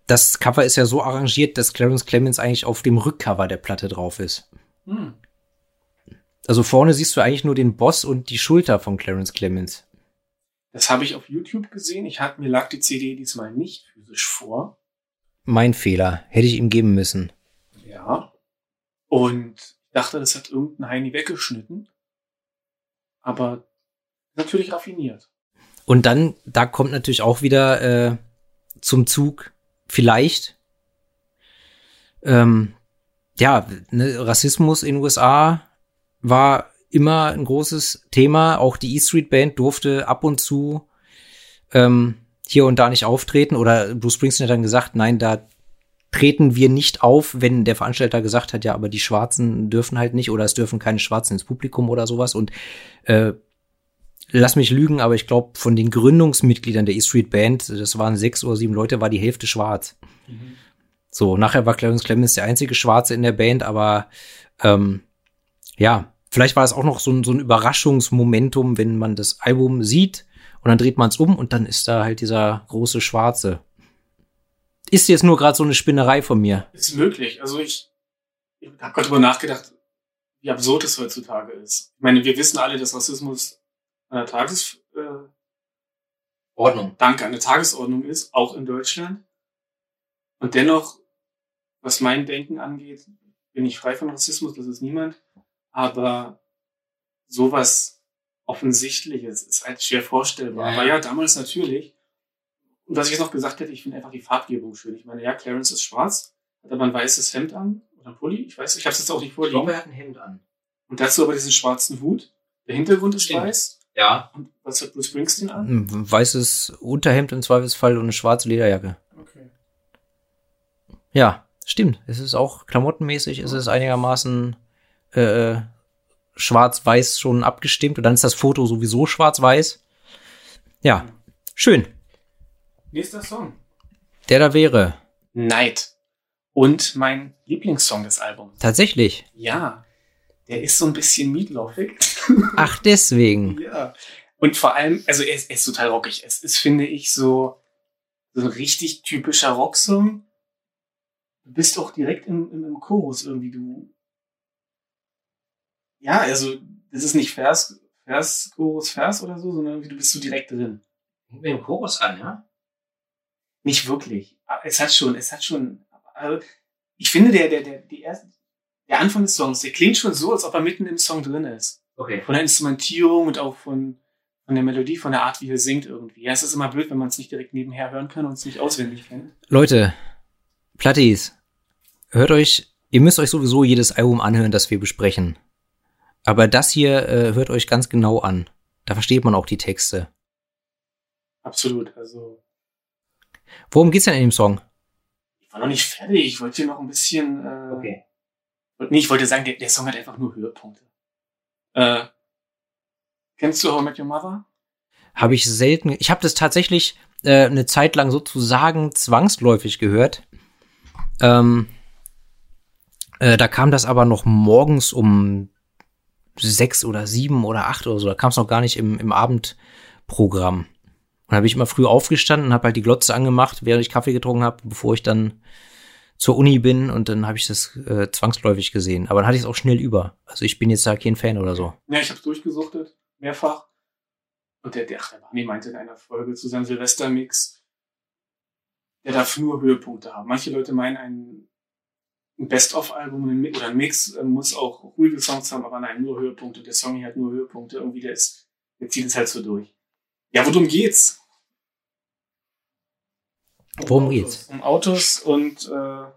Speaker 1: das Cover ist ja so arrangiert, dass Clarence Clemens eigentlich auf dem Rückcover der Platte drauf ist. Hm. Also vorne siehst du eigentlich nur den Boss und die Schulter von Clarence Clemens.
Speaker 2: Das habe ich auf YouTube gesehen. Ich hatte mir lag die CD diesmal nicht physisch vor.
Speaker 1: Mein Fehler. Hätte ich ihm geben müssen.
Speaker 2: Ja. Und ich dachte, das hat irgendein Heini weggeschnitten. Aber natürlich raffiniert.
Speaker 1: Und dann, da kommt natürlich auch wieder äh, zum Zug, vielleicht, ähm, ja, ne, Rassismus in den USA war immer ein großes Thema. Auch die E Street Band durfte ab und zu ähm, hier und da nicht auftreten. Oder Bruce Springsteen hat dann gesagt, nein, da treten wir nicht auf, wenn der Veranstalter gesagt hat, ja, aber die Schwarzen dürfen halt nicht oder es dürfen keine Schwarzen ins Publikum oder sowas. Und äh, lass mich lügen, aber ich glaube, von den Gründungsmitgliedern der E-Street Band, das waren sechs oder sieben Leute, war die Hälfte schwarz. Mhm. So, nachher war Clarence Clemens der einzige Schwarze in der Band, aber ähm, ja, vielleicht war es auch noch so ein, so ein Überraschungsmomentum, wenn man das Album sieht und dann dreht man es um und dann ist da halt dieser große Schwarze. Ist jetzt nur gerade so eine Spinnerei von mir.
Speaker 2: Ist möglich. Also ich, ich habe gerade darüber nachgedacht, wie absurd es heutzutage ist. Ich meine, wir wissen alle, dass Rassismus an der Tagesordnung. Äh, Danke, an der Tagesordnung ist, auch in Deutschland. Und dennoch, was mein Denken angeht, bin ich frei von Rassismus, das ist niemand. Aber sowas Offensichtliches ist halt schwer vorstellbar. Ja, Aber ja, damals natürlich. Und was ich jetzt noch gesagt hätte, ich finde einfach die Farbgebung schön. Ich meine, ja, Clarence ist schwarz, hat aber ein weißes Hemd an oder ein Pulli. Ich weiß, ich habe es jetzt auch nicht vorliegen. Ich
Speaker 1: glaube, er hat ein Hemd an.
Speaker 2: Und dazu aber diesen schwarzen Hut. Der Hintergrund ist Stimmt. weiß.
Speaker 1: Ja.
Speaker 2: Und was hat Bruce Springsteen an? Ein
Speaker 1: weißes Unterhemd im Zweifelsfall und eine schwarze Lederjacke. Okay. Ja, stimmt. Es ist auch klamottenmäßig, es ist einigermaßen äh, schwarz-weiß schon abgestimmt und dann ist das Foto sowieso schwarz-weiß. Ja, schön.
Speaker 2: Nächster Song.
Speaker 1: Der da wäre.
Speaker 2: Night. Und mein Lieblingssong des Albums.
Speaker 1: Tatsächlich.
Speaker 2: Ja. Der ist so ein bisschen meatloafig.
Speaker 1: Ach, deswegen.
Speaker 2: ja. Und vor allem, also er ist, er ist total rockig. Es ist, finde ich, so, so ein richtig typischer Rocksong. du bist auch direkt im, im, im Chorus irgendwie, du. Ja, also, das ist nicht Vers, Vers, Chorus, Vers oder so, sondern irgendwie, du bist so direkt drin.
Speaker 1: Mit dem Chorus an, ja?
Speaker 2: Nicht wirklich. Es hat schon, es hat schon, also, ich finde, der, der, der, die erste, der Anfang des Songs, der klingt schon so, als ob er mitten im Song drin ist.
Speaker 1: Okay.
Speaker 2: Von der Instrumentierung und auch von, von der Melodie, von der Art, wie er singt irgendwie. Ja, es ist immer blöd, wenn man es nicht direkt nebenher hören kann und es nicht auswendig kennt.
Speaker 1: Leute, Plattis, hört euch, ihr müsst euch sowieso jedes Album anhören, das wir besprechen. Aber das hier äh, hört euch ganz genau an. Da versteht man auch die Texte.
Speaker 2: Absolut, also.
Speaker 1: Worum geht's denn in dem Song?
Speaker 2: Ich war noch nicht fertig, ich wollte hier noch ein bisschen. Äh,
Speaker 1: Okay.
Speaker 2: Nee, ich wollte sagen, der, der Song hat einfach nur Höhepunkte. Äh, kennst du How I Met Your Mother?
Speaker 1: Habe ich selten. Ich habe das tatsächlich äh, eine Zeit lang sozusagen zwangsläufig gehört. Ähm, äh, da kam das aber noch morgens um sechs oder sieben oder acht oder so. Da kam es noch gar nicht im, im Abendprogramm. Und da bin ich immer früh aufgestanden, habe halt die Glotze angemacht, während ich Kaffee getrunken habe, bevor ich dann zur Uni bin und dann habe ich das äh, zwangsläufig gesehen. Aber dann hatte ich es auch schnell über. Also ich bin jetzt da kein Fan oder so.
Speaker 2: Ja, ich habe durchgesuchtet, mehrfach. Und der, der, der Barney meinte in einer Folge zu seinem Silvestermix, der darf nur Höhepunkte haben. Manche Leute meinen, ein, ein Best-of-Album oder ein Mix äh, muss auch ruhige Songs haben, aber nein, nur Höhepunkte. Der Song hier hat nur Höhepunkte. Irgendwie, der ist, der zieht es halt so durch. Ja, worum geht's? Um
Speaker 1: Worum
Speaker 2: Autos.
Speaker 1: geht's?
Speaker 2: Um Autos und äh,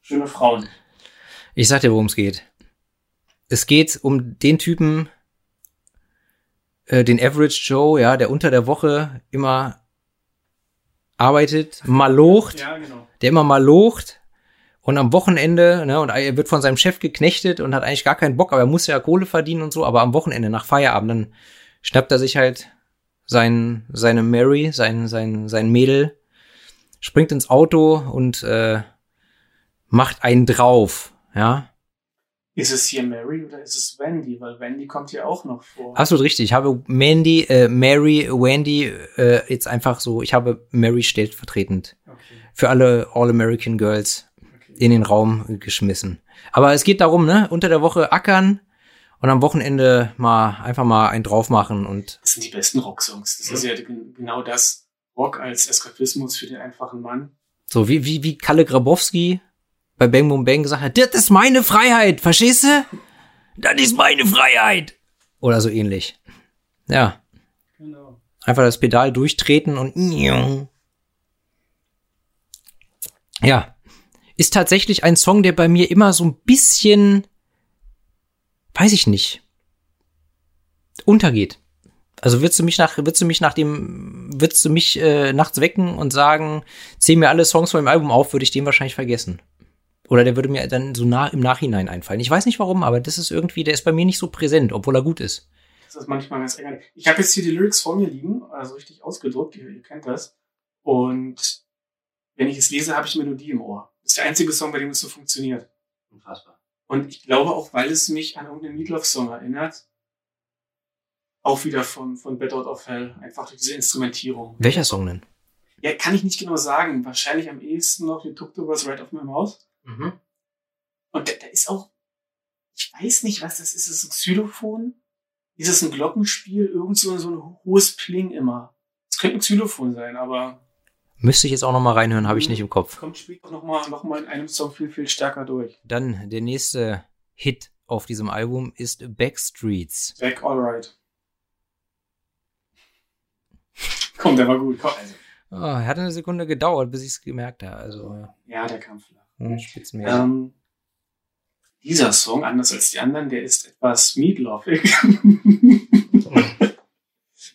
Speaker 2: schöne Frauen.
Speaker 1: Ich sag dir, worum es geht. Es geht um den Typen, äh, den Average Joe, ja, der unter der Woche immer arbeitet, mal locht,
Speaker 2: Ja, genau.
Speaker 1: der immer mal locht und am Wochenende, ne, und er wird von seinem Chef geknechtet und hat eigentlich gar keinen Bock, aber er muss ja Kohle verdienen und so, aber am Wochenende nach Feierabend, dann schnappt er sich halt sein, seine Mary, sein, sein, sein Mädel, springt ins Auto und äh, macht einen drauf, ja.
Speaker 2: Ist es hier Mary oder ist es Wendy? Weil Wendy kommt hier auch noch vor.
Speaker 1: Absolut richtig. Ich habe Mandy, äh, Mary, Wendy äh, jetzt einfach so, ich habe Mary stellvertretend
Speaker 2: Okay,
Speaker 1: für alle All-American Girls. In den Raum geschmissen. Aber es geht darum, ne, unter der Woche ackern und am Wochenende mal einfach mal einen drauf machen und
Speaker 2: Das sind die besten Rocksongs. Das ist ja gen- genau das. Rock als Eskapismus für den einfachen Mann.
Speaker 1: so wie, wie, wie Kalle Grabowski bei Bang Boom Bang gesagt hat, das ist meine Freiheit, verstehst du? Das ist meine Freiheit. Oder so ähnlich. Ja.
Speaker 2: Genau.
Speaker 1: Einfach das Pedal durchtreten und ja, ist tatsächlich ein Song, der bei mir immer so ein bisschen, weiß ich nicht, untergeht. Also würdest du mich nach, würdest du mich nach dem, würdest du mich äh, nachts wecken und sagen, zähl mir alle Songs von dem Album auf, würde ich den wahrscheinlich vergessen. Oder der würde mir dann so nah im Nachhinein einfallen. Ich weiß nicht warum, aber das ist irgendwie, der ist bei mir nicht so präsent, obwohl er gut ist.
Speaker 2: Das ist manchmal ganz ärgerlich. Ich habe jetzt hier die Lyrics vor mir liegen, also richtig ausgedruckt, ihr, ihr kennt das. Und wenn ich es lese, habe ich die Melodie im Ohr. Das ist der einzige Song, bei dem es so funktioniert.
Speaker 1: Unfassbar.
Speaker 2: Und ich glaube auch, weil es mich an irgendeinen Meatloaf-Song erinnert, auch wieder von, von Bad Out of Hell, einfach durch diese Instrumentierung.
Speaker 1: Welcher Song denn?
Speaker 2: Ja, kann ich nicht genau sagen. Wahrscheinlich am ehesten noch You Took the Words Right Off My Mouth.
Speaker 1: Mhm.
Speaker 2: Und da, da ist auch, ich weiß nicht, was das ist. Ist es ein Xylophon? Ist es ein Glockenspiel? Irgend so, so ein hohes Pling immer. Es könnte ein Xylophon sein, aber
Speaker 1: Müsste ich jetzt auch noch mal reinhören, habe ich nicht im Kopf.
Speaker 2: kommt später noch mal, noch mal in einem Song viel, viel stärker durch.
Speaker 1: Dann der nächste Hit auf diesem Album ist Backstreets.
Speaker 2: Back Alright. Komm, der war gut. Komm, also.
Speaker 1: Oh, hat eine Sekunde gedauert, bis ich es gemerkt habe. Also
Speaker 2: Ja, der kam flach.
Speaker 1: hm.
Speaker 2: Ähm, dieser Song, anders als die anderen, der ist etwas meatloafig.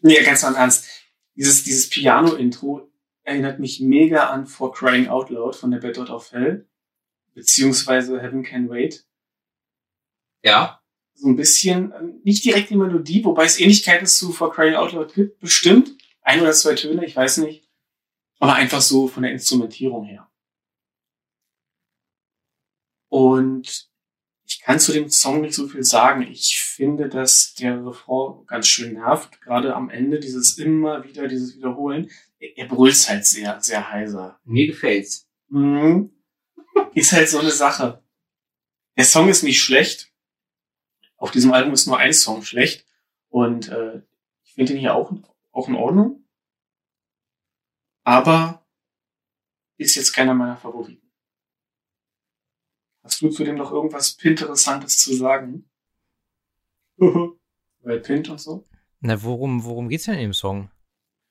Speaker 2: nee, ganz mal im Ernst. Dieses, dieses Piano-Intro erinnert mich mega an For Crying Out Loud von der Bad Out of Hell. Beziehungsweise Heaven Can Wait.
Speaker 1: Ja.
Speaker 2: So ein bisschen, ähm, nicht direkt die Melodie, wobei es Ähnlichkeiten zu For Crying Out Loud gibt, bestimmt. Ein oder zwei Töne, ich weiß nicht. Aber einfach so von der Instrumentierung her. Und ich kann zu dem Song nicht so viel sagen. Ich finde, dass der Refrain ganz schön nervt. Gerade am Ende dieses immer wieder, dieses Wiederholen. Er, brüllt halt sehr, sehr heiser.
Speaker 1: Mir gefällt's.
Speaker 2: Mhm. ist halt so eine Sache. Der Song ist nicht schlecht. Auf diesem Album ist nur ein Song schlecht. Und äh, ich finde ihn hier auch, auch in Ordnung. Aber ist jetzt keiner meiner Favoriten. Hast du zu dem noch irgendwas Interessantes zu sagen? Weil Pint und so?
Speaker 1: Na, worum, worum geht's denn in dem Song?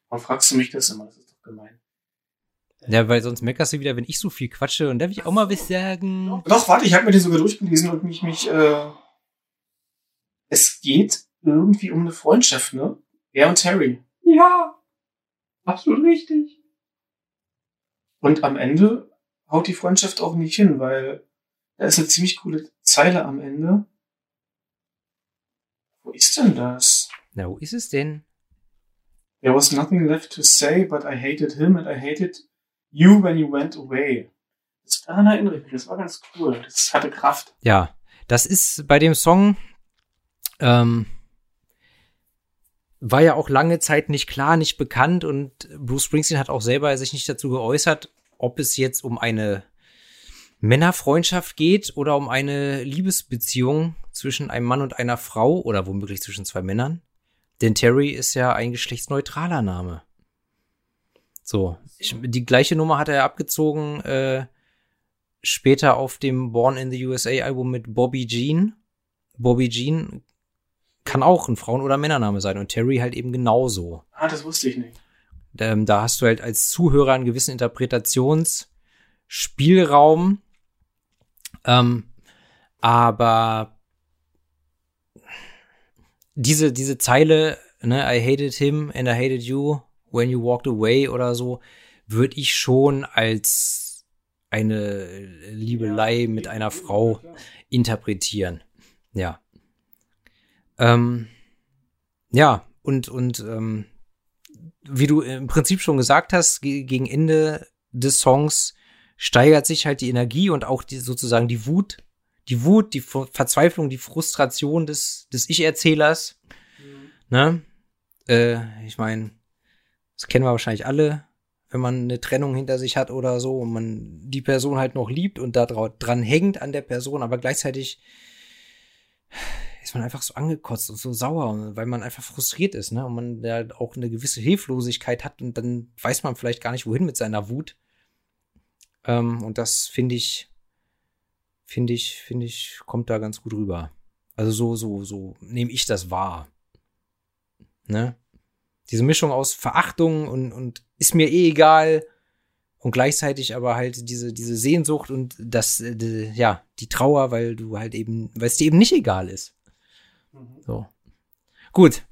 Speaker 2: Warum fragst du mich das immer? Das ist doch gemein.
Speaker 1: Ja, weil sonst meckerst du wieder, wenn ich so viel quatsche und darf ich auch mal was sagen.
Speaker 2: Doch, warte, ich habe mir die sogar durchgelesen und mich, mich, äh, es geht irgendwie um eine Freundschaft, ne? Er und Terry.
Speaker 3: Ja, absolut richtig.
Speaker 2: Und am Ende haut die Freundschaft auch nicht hin, weil da ist eine ziemlich coole Zeile am Ende. Wo ist denn das?
Speaker 1: Na, wo ist es denn?
Speaker 2: There was nothing left to say, but I hated him and I hated you when you went away. Das, daran erinnere ich mich, das war ganz cool. Das hatte Kraft.
Speaker 1: Ja, das ist bei dem Song, ähm, war ja auch lange Zeit nicht klar, nicht bekannt und Bruce Springsteen hat auch selber sich nicht dazu geäußert, ob es jetzt um eine Männerfreundschaft geht oder um eine Liebesbeziehung zwischen einem Mann und einer Frau oder womöglich zwischen zwei Männern. Denn Terry ist ja ein geschlechtsneutraler Name. So, ich, die gleiche Nummer hat er abgezogen äh, später auf dem Born in the USA Album mit Bobby Jean. Bobby Jean kann auch ein Frauen- oder Männername sein und Terry halt eben genauso.
Speaker 2: Ah, das wusste ich nicht.
Speaker 1: Ähm, da hast du halt als Zuhörer einen gewissen Interpretationsspielraum. Ähm, aber diese, diese Zeile, ne, I hated him and I hated you when you walked away oder so, würde ich schon als eine Liebelei mit einer Frau interpretieren. Ja. Ähm, ja, und, und ähm, wie du im Prinzip schon gesagt hast, ge gegen Ende des Songs steigert sich halt die Energie und auch die, sozusagen die Wut, die Wut, die Verzweiflung, die Frustration des, des Ich-Erzählers. Mhm. Ne? Äh, ich meine, das kennen wir wahrscheinlich alle, wenn man eine Trennung hinter sich hat oder so und man die Person halt noch liebt und da dran hängt an der Person, aber gleichzeitig ist man einfach so angekotzt und so sauer, weil man einfach frustriert ist, ne? Und man ja auch eine gewisse Hilflosigkeit hat und dann weiß man vielleicht gar nicht, wohin mit seiner Wut. Ähm, und das finde ich, finde ich, finde ich, kommt da ganz gut rüber. Also so, so, so nehme ich das wahr. Ne? Diese Mischung aus Verachtung und, und ist mir eh egal und gleichzeitig aber halt diese, diese Sehnsucht und das, äh, die, ja, die Trauer, weil du halt eben, weil es dir eben nicht egal ist. Mhm. So. Gut.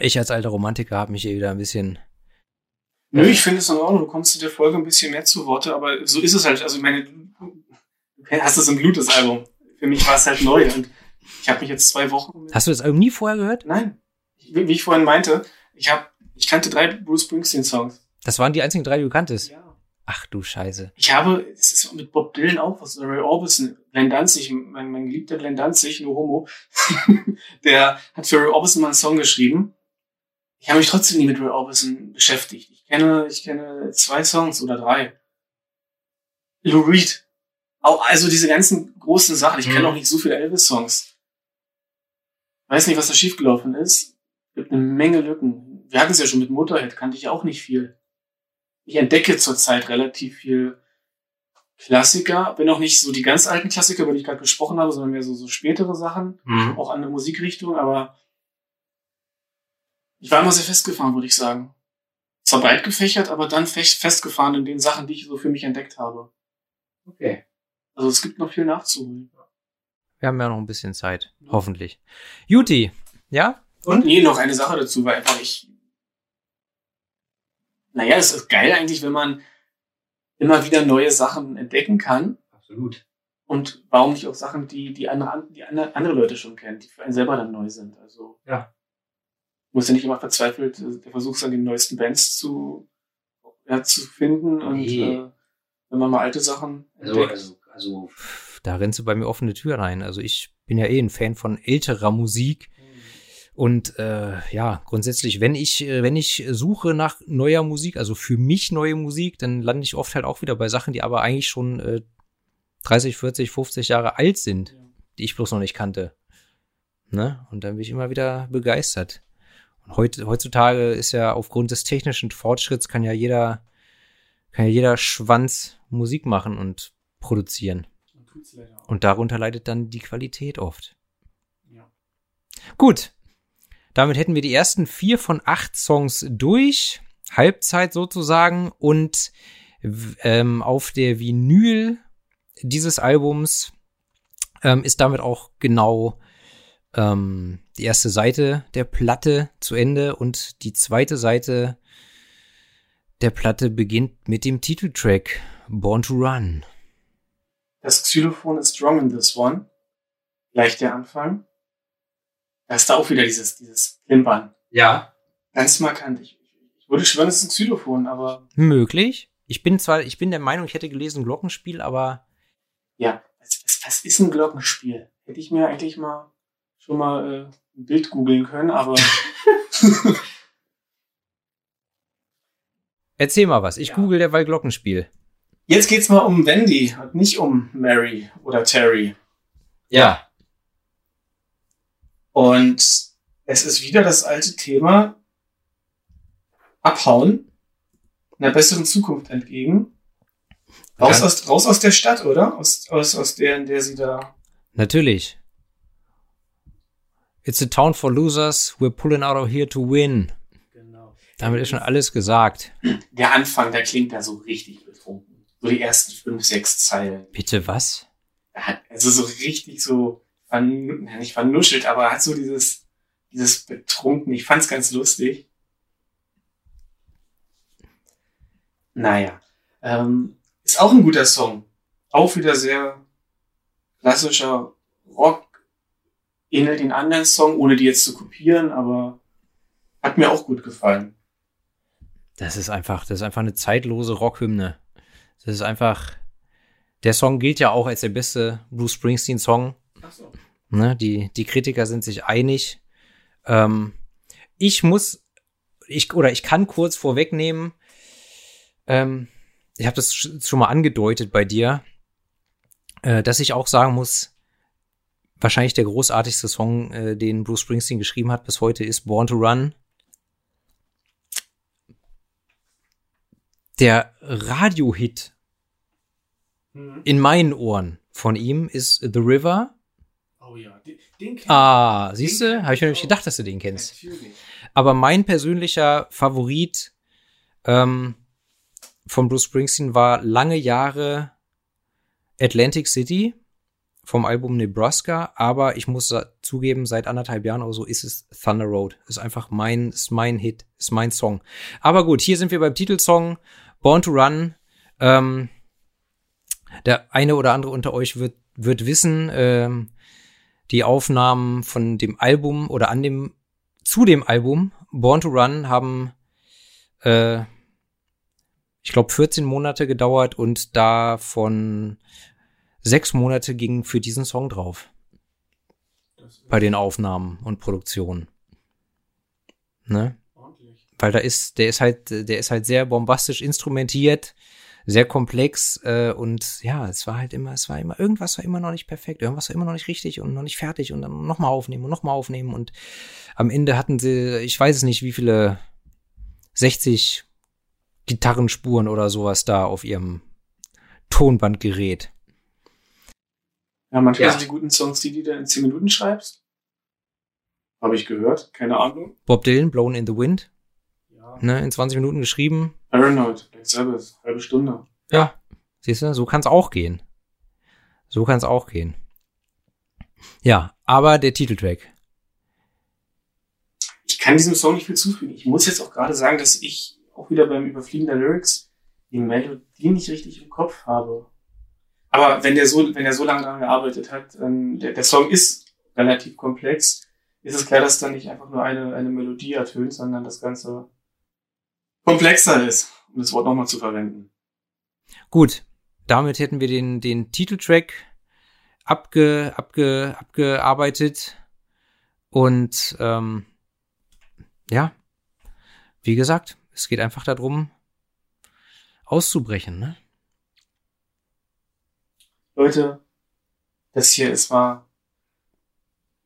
Speaker 1: Ich als alter Romantiker habe mich hier wieder ein bisschen.
Speaker 2: Nö, ich finde es in Ordnung. Du kommst zu der Folge ein bisschen mehr zu Worte, aber so ist es halt. Also, ich meine, du hast es im Blut, das Album. Für mich war es halt neu und ich habe mich jetzt zwei Wochen.
Speaker 1: Hast du das Album nie vorher gehört?
Speaker 2: Nein. Wie, ich vorhin meinte, ich habe, ich kannte drei Bruce Springsteen Songs.
Speaker 1: Das waren die einzigen drei, die du kanntest?
Speaker 2: Ja.
Speaker 1: Ach du Scheiße.
Speaker 2: Ich habe, es ist mit Bob Dylan auch was, Ray Orbison, Glenn Danzig, mein, mein geliebter Glenn Danzig, nur Homo, der hat für Ray Orbison mal einen Song geschrieben. Ich habe mich trotzdem nie mit Ray Orbison beschäftigt. Ich kenne, ich kenne zwei Songs oder drei. Lou Reed. Auch, also diese ganzen großen Sachen. Ich kenne
Speaker 1: Mhm.
Speaker 2: auch nicht so viele Elvis-Songs. Weiß nicht, was da schiefgelaufen ist. Gibt eine Menge Lücken. Wir hatten es ja schon mit Motorhead, kannte ich auch nicht viel. Ich entdecke zurzeit relativ viel Klassiker, wenn auch nicht so die ganz alten Klassiker, über die ich gerade gesprochen habe, sondern mehr so, so spätere Sachen,
Speaker 1: Mhm.
Speaker 2: auch andere Musikrichtungen, aber ich war immer sehr festgefahren, würde ich sagen. Zwar breit gefächert, aber dann fest, festgefahren in den Sachen, die ich so für mich entdeckt habe.
Speaker 3: Okay.
Speaker 2: Also es gibt noch viel nachzuholen.
Speaker 1: Wir haben ja noch ein bisschen Zeit. Hoffentlich. Juti, ja?
Speaker 2: Und nee, noch eine Sache dazu, weil einfach ich. Naja, es ist geil eigentlich, wenn man immer wieder neue Sachen entdecken kann.
Speaker 3: Absolut.
Speaker 2: Und warum nicht auch Sachen, die, die, andere, die andere, Leute schon kennen, die für einen selber dann neu sind. Also
Speaker 3: Ja.
Speaker 2: muss ja nicht immer verzweifelt äh, der Versuch sein, die neuesten Bands zu, ja, zu finden. Und
Speaker 3: Nee.
Speaker 2: äh, wenn man mal alte Sachen
Speaker 3: Also,
Speaker 2: entdeckt.
Speaker 3: also, also
Speaker 1: Da rennst du bei mir offene Tür rein. Also ich bin ja eh ein Fan von älterer Musik. Und äh, ja, grundsätzlich, wenn ich, äh, wenn ich suche nach neuer Musik, also für mich neue Musik, dann lande ich oft halt auch wieder bei Sachen, die aber eigentlich schon äh, 30, 40, 50 Jahre alt sind, die ich bloß noch nicht kannte. Ne? Und dann bin ich immer wieder begeistert. Und heut, heutzutage ist ja aufgrund des technischen Fortschritts kann ja jeder, kann ja jeder Schwanz Musik machen und produzieren. Und darunter leidet dann die Qualität oft.
Speaker 2: Ja.
Speaker 1: Gut. Damit hätten wir die ersten vier von acht Songs durch. Halbzeit sozusagen. Und ähm, auf der Vinyl dieses Albums ähm, ist damit auch genau ähm, die erste Seite der Platte zu Ende und die zweite Seite der Platte beginnt mit dem Titeltrack Born to Run.
Speaker 2: Das Xylophon ist strong in this one. Gleich der Anfang. Da ist da auch wieder dieses, dieses Klimpern.
Speaker 1: Ja.
Speaker 2: Ganz markant. Ich, ich würde schwören, es ist ein Xylophon, aber.
Speaker 1: Möglich. Ich bin zwar, ich bin der Meinung, ich hätte gelesen Glockenspiel, aber.
Speaker 2: Ja, was, was, was ist ein Glockenspiel? Hätte ich mir eigentlich mal schon mal äh, ein Bild googeln können, aber.
Speaker 1: Erzähl mal was. Ich
Speaker 2: Ja.
Speaker 1: google derweil Glockenspiel.
Speaker 2: Jetzt geht's mal um Wendy und nicht um Mary oder Terry.
Speaker 1: Ja.
Speaker 2: Und es ist wieder das alte Thema abhauen, einer besseren Zukunft entgegen. Raus,
Speaker 1: Ja.
Speaker 2: aus, raus aus der Stadt, oder? Aus, aus, aus der, in der sie da.
Speaker 1: Natürlich. It's a town for losers. We're pulling out of here to win.
Speaker 2: Genau.
Speaker 1: Damit ist schon alles gesagt.
Speaker 2: Der Anfang, der klingt da so richtig. So die ersten fünf, sechs Zeilen.
Speaker 1: Bitte was?
Speaker 2: Er hat also so richtig so, vern, ja, nicht vernuschelt, aber er hat so dieses, dieses Betrunken. Ich fand's ganz lustig. Naja. Ähm, ist auch ein guter Song. Auch wieder sehr klassischer Rock. Ähnelt den anderen Song, ohne die jetzt zu kopieren, aber hat mir auch gut gefallen.
Speaker 1: Das ist einfach, das ist einfach eine zeitlose Rockhymne. Das ist einfach, der Song gilt ja auch als der beste Bruce Springsteen Song.
Speaker 2: Ach so.
Speaker 1: Ne? Die, die Kritiker sind sich einig. Ähm, ich muss, ich, oder ich kann kurz vorwegnehmen, ähm, ich habe das sch- schon mal angedeutet bei dir, äh, dass ich auch sagen muss, wahrscheinlich der großartigste Song, äh, den Bruce Springsteen geschrieben hat bis heute, ist Born to Run. Der Radiohit
Speaker 2: Mhm.
Speaker 1: in meinen Ohren von ihm ist The River.
Speaker 2: Oh ja, den, den kenn
Speaker 1: Ah, siehst
Speaker 2: Den
Speaker 1: du? Habe ich mir nämlich gedacht, dass du den kennst.
Speaker 2: Natürlich.
Speaker 1: Aber mein persönlicher Favorit ähm, von Bruce Springsteen war lange Jahre Atlantic City vom Album Nebraska. Aber ich muss zugeben, seit anderthalb Jahren oder so ist es Thunder Road. Ist einfach mein, ist mein Hit, ist mein Song. Aber gut, hier sind wir beim Titelsong Born to Run. Ähm, der eine oder andere unter euch wird, wird wissen, ähm, die Aufnahmen von dem Album oder an dem zu dem Album Born to Run haben, äh, ich glaube, 14 Monate gedauert und davon sechs Monate gingen für diesen Song drauf. Bei den Aufnahmen und Produktionen. Ne? Weil da ist, der ist halt, der ist halt sehr bombastisch instrumentiert, sehr komplex äh, und ja, es war halt immer, es war immer, irgendwas war immer noch nicht perfekt, irgendwas war immer noch nicht richtig und noch nicht fertig und dann nochmal aufnehmen und nochmal aufnehmen und am Ende hatten sie, ich weiß es nicht, wie viele 60 Gitarrenspuren oder sowas da auf ihrem Tonbandgerät.
Speaker 2: Ja, manchmal
Speaker 1: Ja.
Speaker 2: sind die guten Songs die, die du in 10 Minuten schreibst. Habe ich gehört, keine Ahnung.
Speaker 1: Bob Dylan, Blown in the Wind. Ne, in 20 Minuten geschrieben.
Speaker 2: Paranoid, Black Sabbath, halbe Stunde.
Speaker 1: Ja, siehst du, so kann's auch gehen. So kann's auch gehen. Ja, aber der Titeltrack.
Speaker 2: Ich kann diesem Song nicht viel zufügen. Ich muss jetzt auch gerade sagen, dass ich auch wieder beim Überfliegen der Lyrics die Melodie nicht richtig im Kopf habe. Aber wenn der so, wenn er so lange daran gearbeitet hat, ähm, der, der Song ist relativ komplex, ist es klar, dass da nicht einfach nur eine, eine Melodie ertönt, sondern das Ganze komplexer ist, um das Wort nochmal zu verwenden.
Speaker 1: Gut, damit hätten wir den, den Titeltrack abge, abge, abgearbeitet. Und ähm, ja, wie gesagt, es geht einfach darum, auszubrechen. Ne?
Speaker 2: Leute, das hier ist mal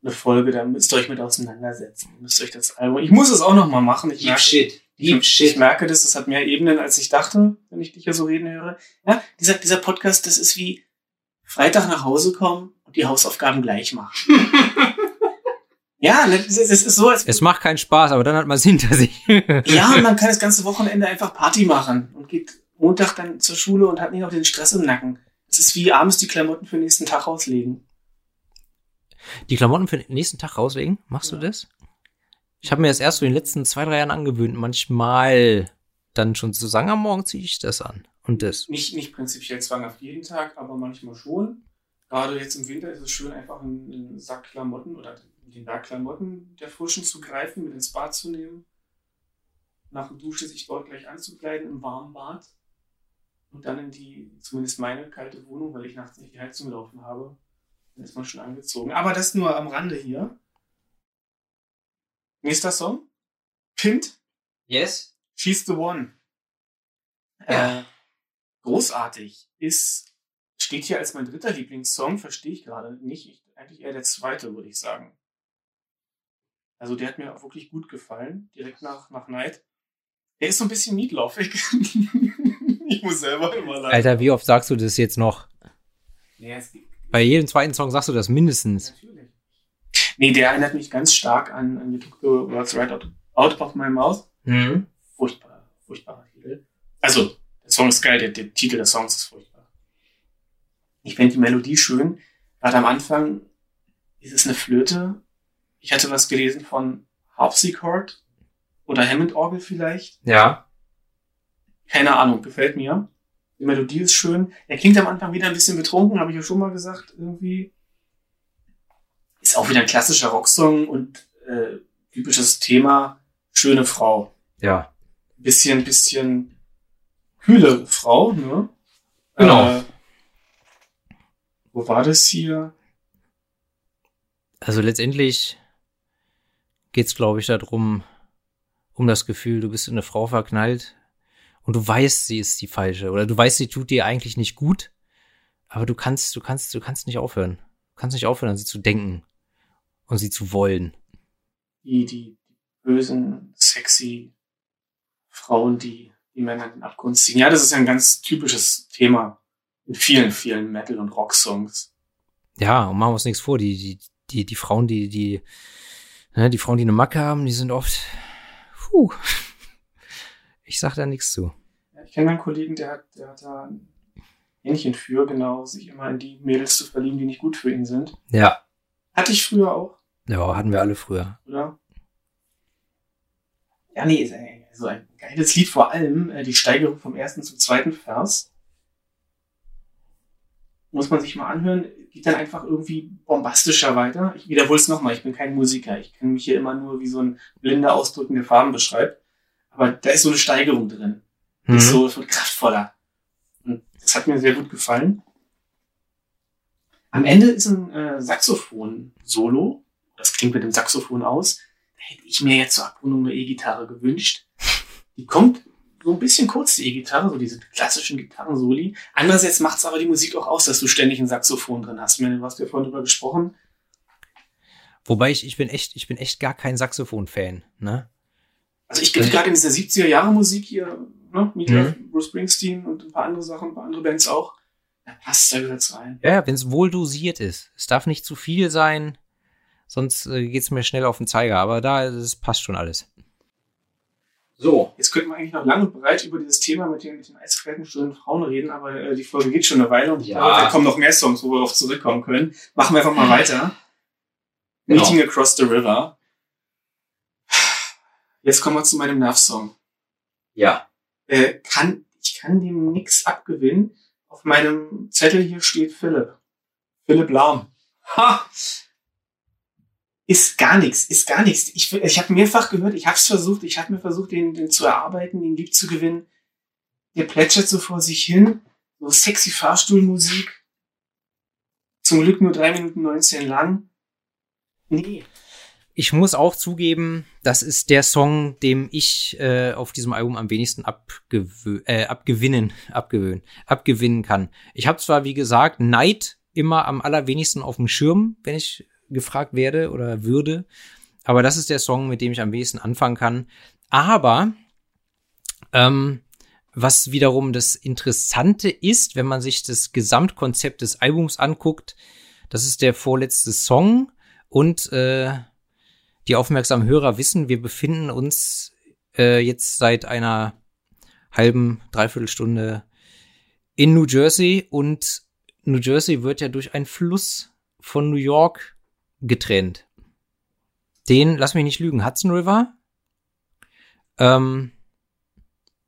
Speaker 2: eine Folge, da müsst ihr euch mit auseinandersetzen. Ihr müsst euch das Album. Ich muss es auch noch mal machen. Ich
Speaker 3: Deep
Speaker 2: merke,
Speaker 3: Shit. Deep
Speaker 2: ich,
Speaker 3: Shit.
Speaker 2: ich merke das, das hat mehr Ebenen, als ich dachte, wenn ich dich hier so reden höre. Ja, dieser, dieser Podcast, das ist wie Freitag nach Hause kommen und die Hausaufgaben gleich machen. ja, ne, das ist, so, als
Speaker 1: Es macht keinen Spaß, aber dann hat man es hinter sich.
Speaker 2: ja, und man kann das ganze Wochenende einfach Party machen und geht Montag dann zur Schule und hat nicht noch den Stress im Nacken. Es ist wie abends die Klamotten für den nächsten Tag auslegen.
Speaker 1: Die Klamotten für den nächsten Tag rauslegen? Machst du
Speaker 2: Ja.
Speaker 1: das? Ich habe mir das erst so in den letzten zwei, drei Jahren angewöhnt. Manchmal dann schon zu sagen, am Morgen ziehe ich das an. Und das.
Speaker 2: Nicht, nicht prinzipiell zwanghaft jeden Tag, aber manchmal schon. Gerade jetzt im Winter ist es schön, einfach einen, Sack Klamotten oder den Berg Klamotten der Frischen zu greifen, mit ins Bad zu nehmen. Nach dem Dusche sich dort gleich anzukleiden im warmen Bad. Und dann in die, zumindest meine kalte Wohnung, weil ich nachts nicht die Heizung laufen habe. Dann ist man schon angezogen. Aber das nur am Rande hier. Nächster Song. Pint.
Speaker 3: Yes?
Speaker 2: She's the One.
Speaker 3: Ja.
Speaker 2: Äh, großartig. Ist, steht hier als mein dritter Lieblingssong, verstehe ich gerade nicht. Ich, eigentlich eher der zweite, würde ich sagen. Also der hat mir auch wirklich gut gefallen, direkt nach, nach Night. Der ist so ein bisschen meatloafig. ich muss selber immer lachen.
Speaker 1: Alter, wie oft sagst du das jetzt noch?
Speaker 2: Nee, es,
Speaker 1: Bei jedem zweiten Song sagst du das mindestens.
Speaker 2: natürlich. Nee, der erinnert mich ganz stark an, an You Took the Words Right out, out of My Mouth.
Speaker 1: Mhm.
Speaker 2: furchtbar, furchtbarer Titel. Also, der Song ist geil, der, der Titel des Songs ist furchtbar. Ich finde die Melodie schön. Gerade am Anfang ist es eine Flöte. Ich hatte was gelesen von Harpsichord oder Hammond-Orgel vielleicht.
Speaker 1: Ja.
Speaker 2: Keine Ahnung, gefällt mir. Die Melodie ist schön. Er klingt am Anfang wieder ein bisschen betrunken, habe ich ja schon mal gesagt, irgendwie. Ist auch wieder ein klassischer Rocksong und äh, typisches Thema, schöne Frau
Speaker 1: Ja.
Speaker 2: bisschen, bisschen kühle Frau, ne?
Speaker 1: Genau.
Speaker 2: Äh, wo war das hier?
Speaker 1: Also letztendlich geht's, glaube ich, darum, um das Gefühl, du bist in eine Frau verknallt und du weißt, sie ist die falsche oder du weißt, sie tut dir eigentlich nicht gut, aber du kannst, du kannst, du kannst nicht aufhören. Du kannst nicht aufhören, an sie zu denken und sie zu wollen.
Speaker 2: Die, die bösen, sexy Frauen, die die Männer in den Abgrund ziehen. Ja, das ist ja ein ganz typisches Thema in vielen, vielen Metal- und Rock-Songs.
Speaker 1: Ja, und machen wir uns nichts vor, die, die, die, die Frauen, die, die, ne, die Frauen, die eine Macke haben, die sind oft, puh. Ich sag da nichts zu.
Speaker 2: Ich kenne einen Kollegen, der hat, der hat da ein Händchen für, genau, sich immer in die Mädels zu verlieben, die nicht gut für ihn sind.
Speaker 1: Ja.
Speaker 2: Hatte ich früher auch.
Speaker 1: Ja, hatten wir alle früher.
Speaker 2: oder? Ja, nee, ist ein, so ein geiles Lied, vor allem äh, die Steigerung vom ersten zum zweiten Vers. Muss man sich mal anhören, geht dann einfach irgendwie bombastischer weiter. Ich wiederhole es nochmal, ich bin kein Musiker. Ich kann mich hier immer nur wie so ein blinder ausdrückende Farben beschreibt. Aber da ist so eine Steigerung drin. Die ist
Speaker 1: Mhm.
Speaker 2: so, so kraftvoller. Und das hat mir sehr gut gefallen. Am Ende ist ein äh, Saxophon-Solo. Das klingt mit dem Saxophon aus. Da hätte ich mir jetzt zur Abrundung eine E-Gitarre gewünscht. Die kommt so ein bisschen kurz, die E-Gitarre, so diese klassischen Gitarrensoli. Andererseits macht es aber die Musik auch aus, dass du ständig ein Saxophon drin hast. Du hast ja vorhin drüber gesprochen.
Speaker 1: Wobei ich, ich bin echt, ich bin echt gar kein Saxophon-Fan, ne?
Speaker 2: Also ich bin gerade in dieser 70er Jahre Musik hier, ne? Meatloaf,
Speaker 1: Mhm.
Speaker 2: Bruce Springsteen und ein paar andere Sachen, ein paar andere Bands auch. Da passt da gehört's rein.
Speaker 1: Ja, wenn es wohl dosiert ist. Es darf nicht zu viel sein, sonst äh, geht's mir schnell auf den Zeiger. Aber da, das passt schon alles.
Speaker 3: So.
Speaker 2: Jetzt könnten wir eigentlich noch lange und breit über dieses Thema mit den, mit den eiskalten, schönen Frauen reden, aber äh, die Folge geht schon eine Weile und
Speaker 3: Ja.
Speaker 2: glaube, da kommen noch mehr Songs, wo wir darauf zurückkommen können. Machen wir einfach mal weiter.
Speaker 3: Genau.
Speaker 2: Meeting Across the River. Jetzt kommen wir zu meinem Nerv-Song.
Speaker 3: Ja.
Speaker 2: Äh, kann, ich kann dem nix abgewinnen. Auf meinem Zettel hier steht Philipp. Philipp Lahm. Ha! Ist gar nichts, ist gar nichts. Ich, ich habe mehrfach gehört, ich habe es versucht, ich habe mir versucht, den, den zu erarbeiten, den lieb zu gewinnen. Der plätschert so vor sich hin, so sexy Fahrstuhlmusik. Zum Glück nur drei Minuten 19 lang. Nee,
Speaker 1: ich muss auch zugeben, das ist der Song, dem ich äh, auf diesem Album am wenigsten abgewö äh, abgewinnen, abgewöhnen, abgewinnen kann. Ich habe zwar, wie gesagt, Night immer am allerwenigsten auf dem Schirm, wenn ich gefragt werde oder würde, aber das ist der Song, mit dem ich am wenigsten anfangen kann. Aber ähm, was wiederum das Interessante ist, wenn man sich das Gesamtkonzept des Albums anguckt, das ist der vorletzte Song und äh, die aufmerksamen Hörer wissen, wir befinden uns äh, jetzt seit einer halben, dreiviertel Stunde in New Jersey und New Jersey wird ja durch einen Fluss von New York getrennt. Den, lass mich nicht lügen, Hudson River. Ähm,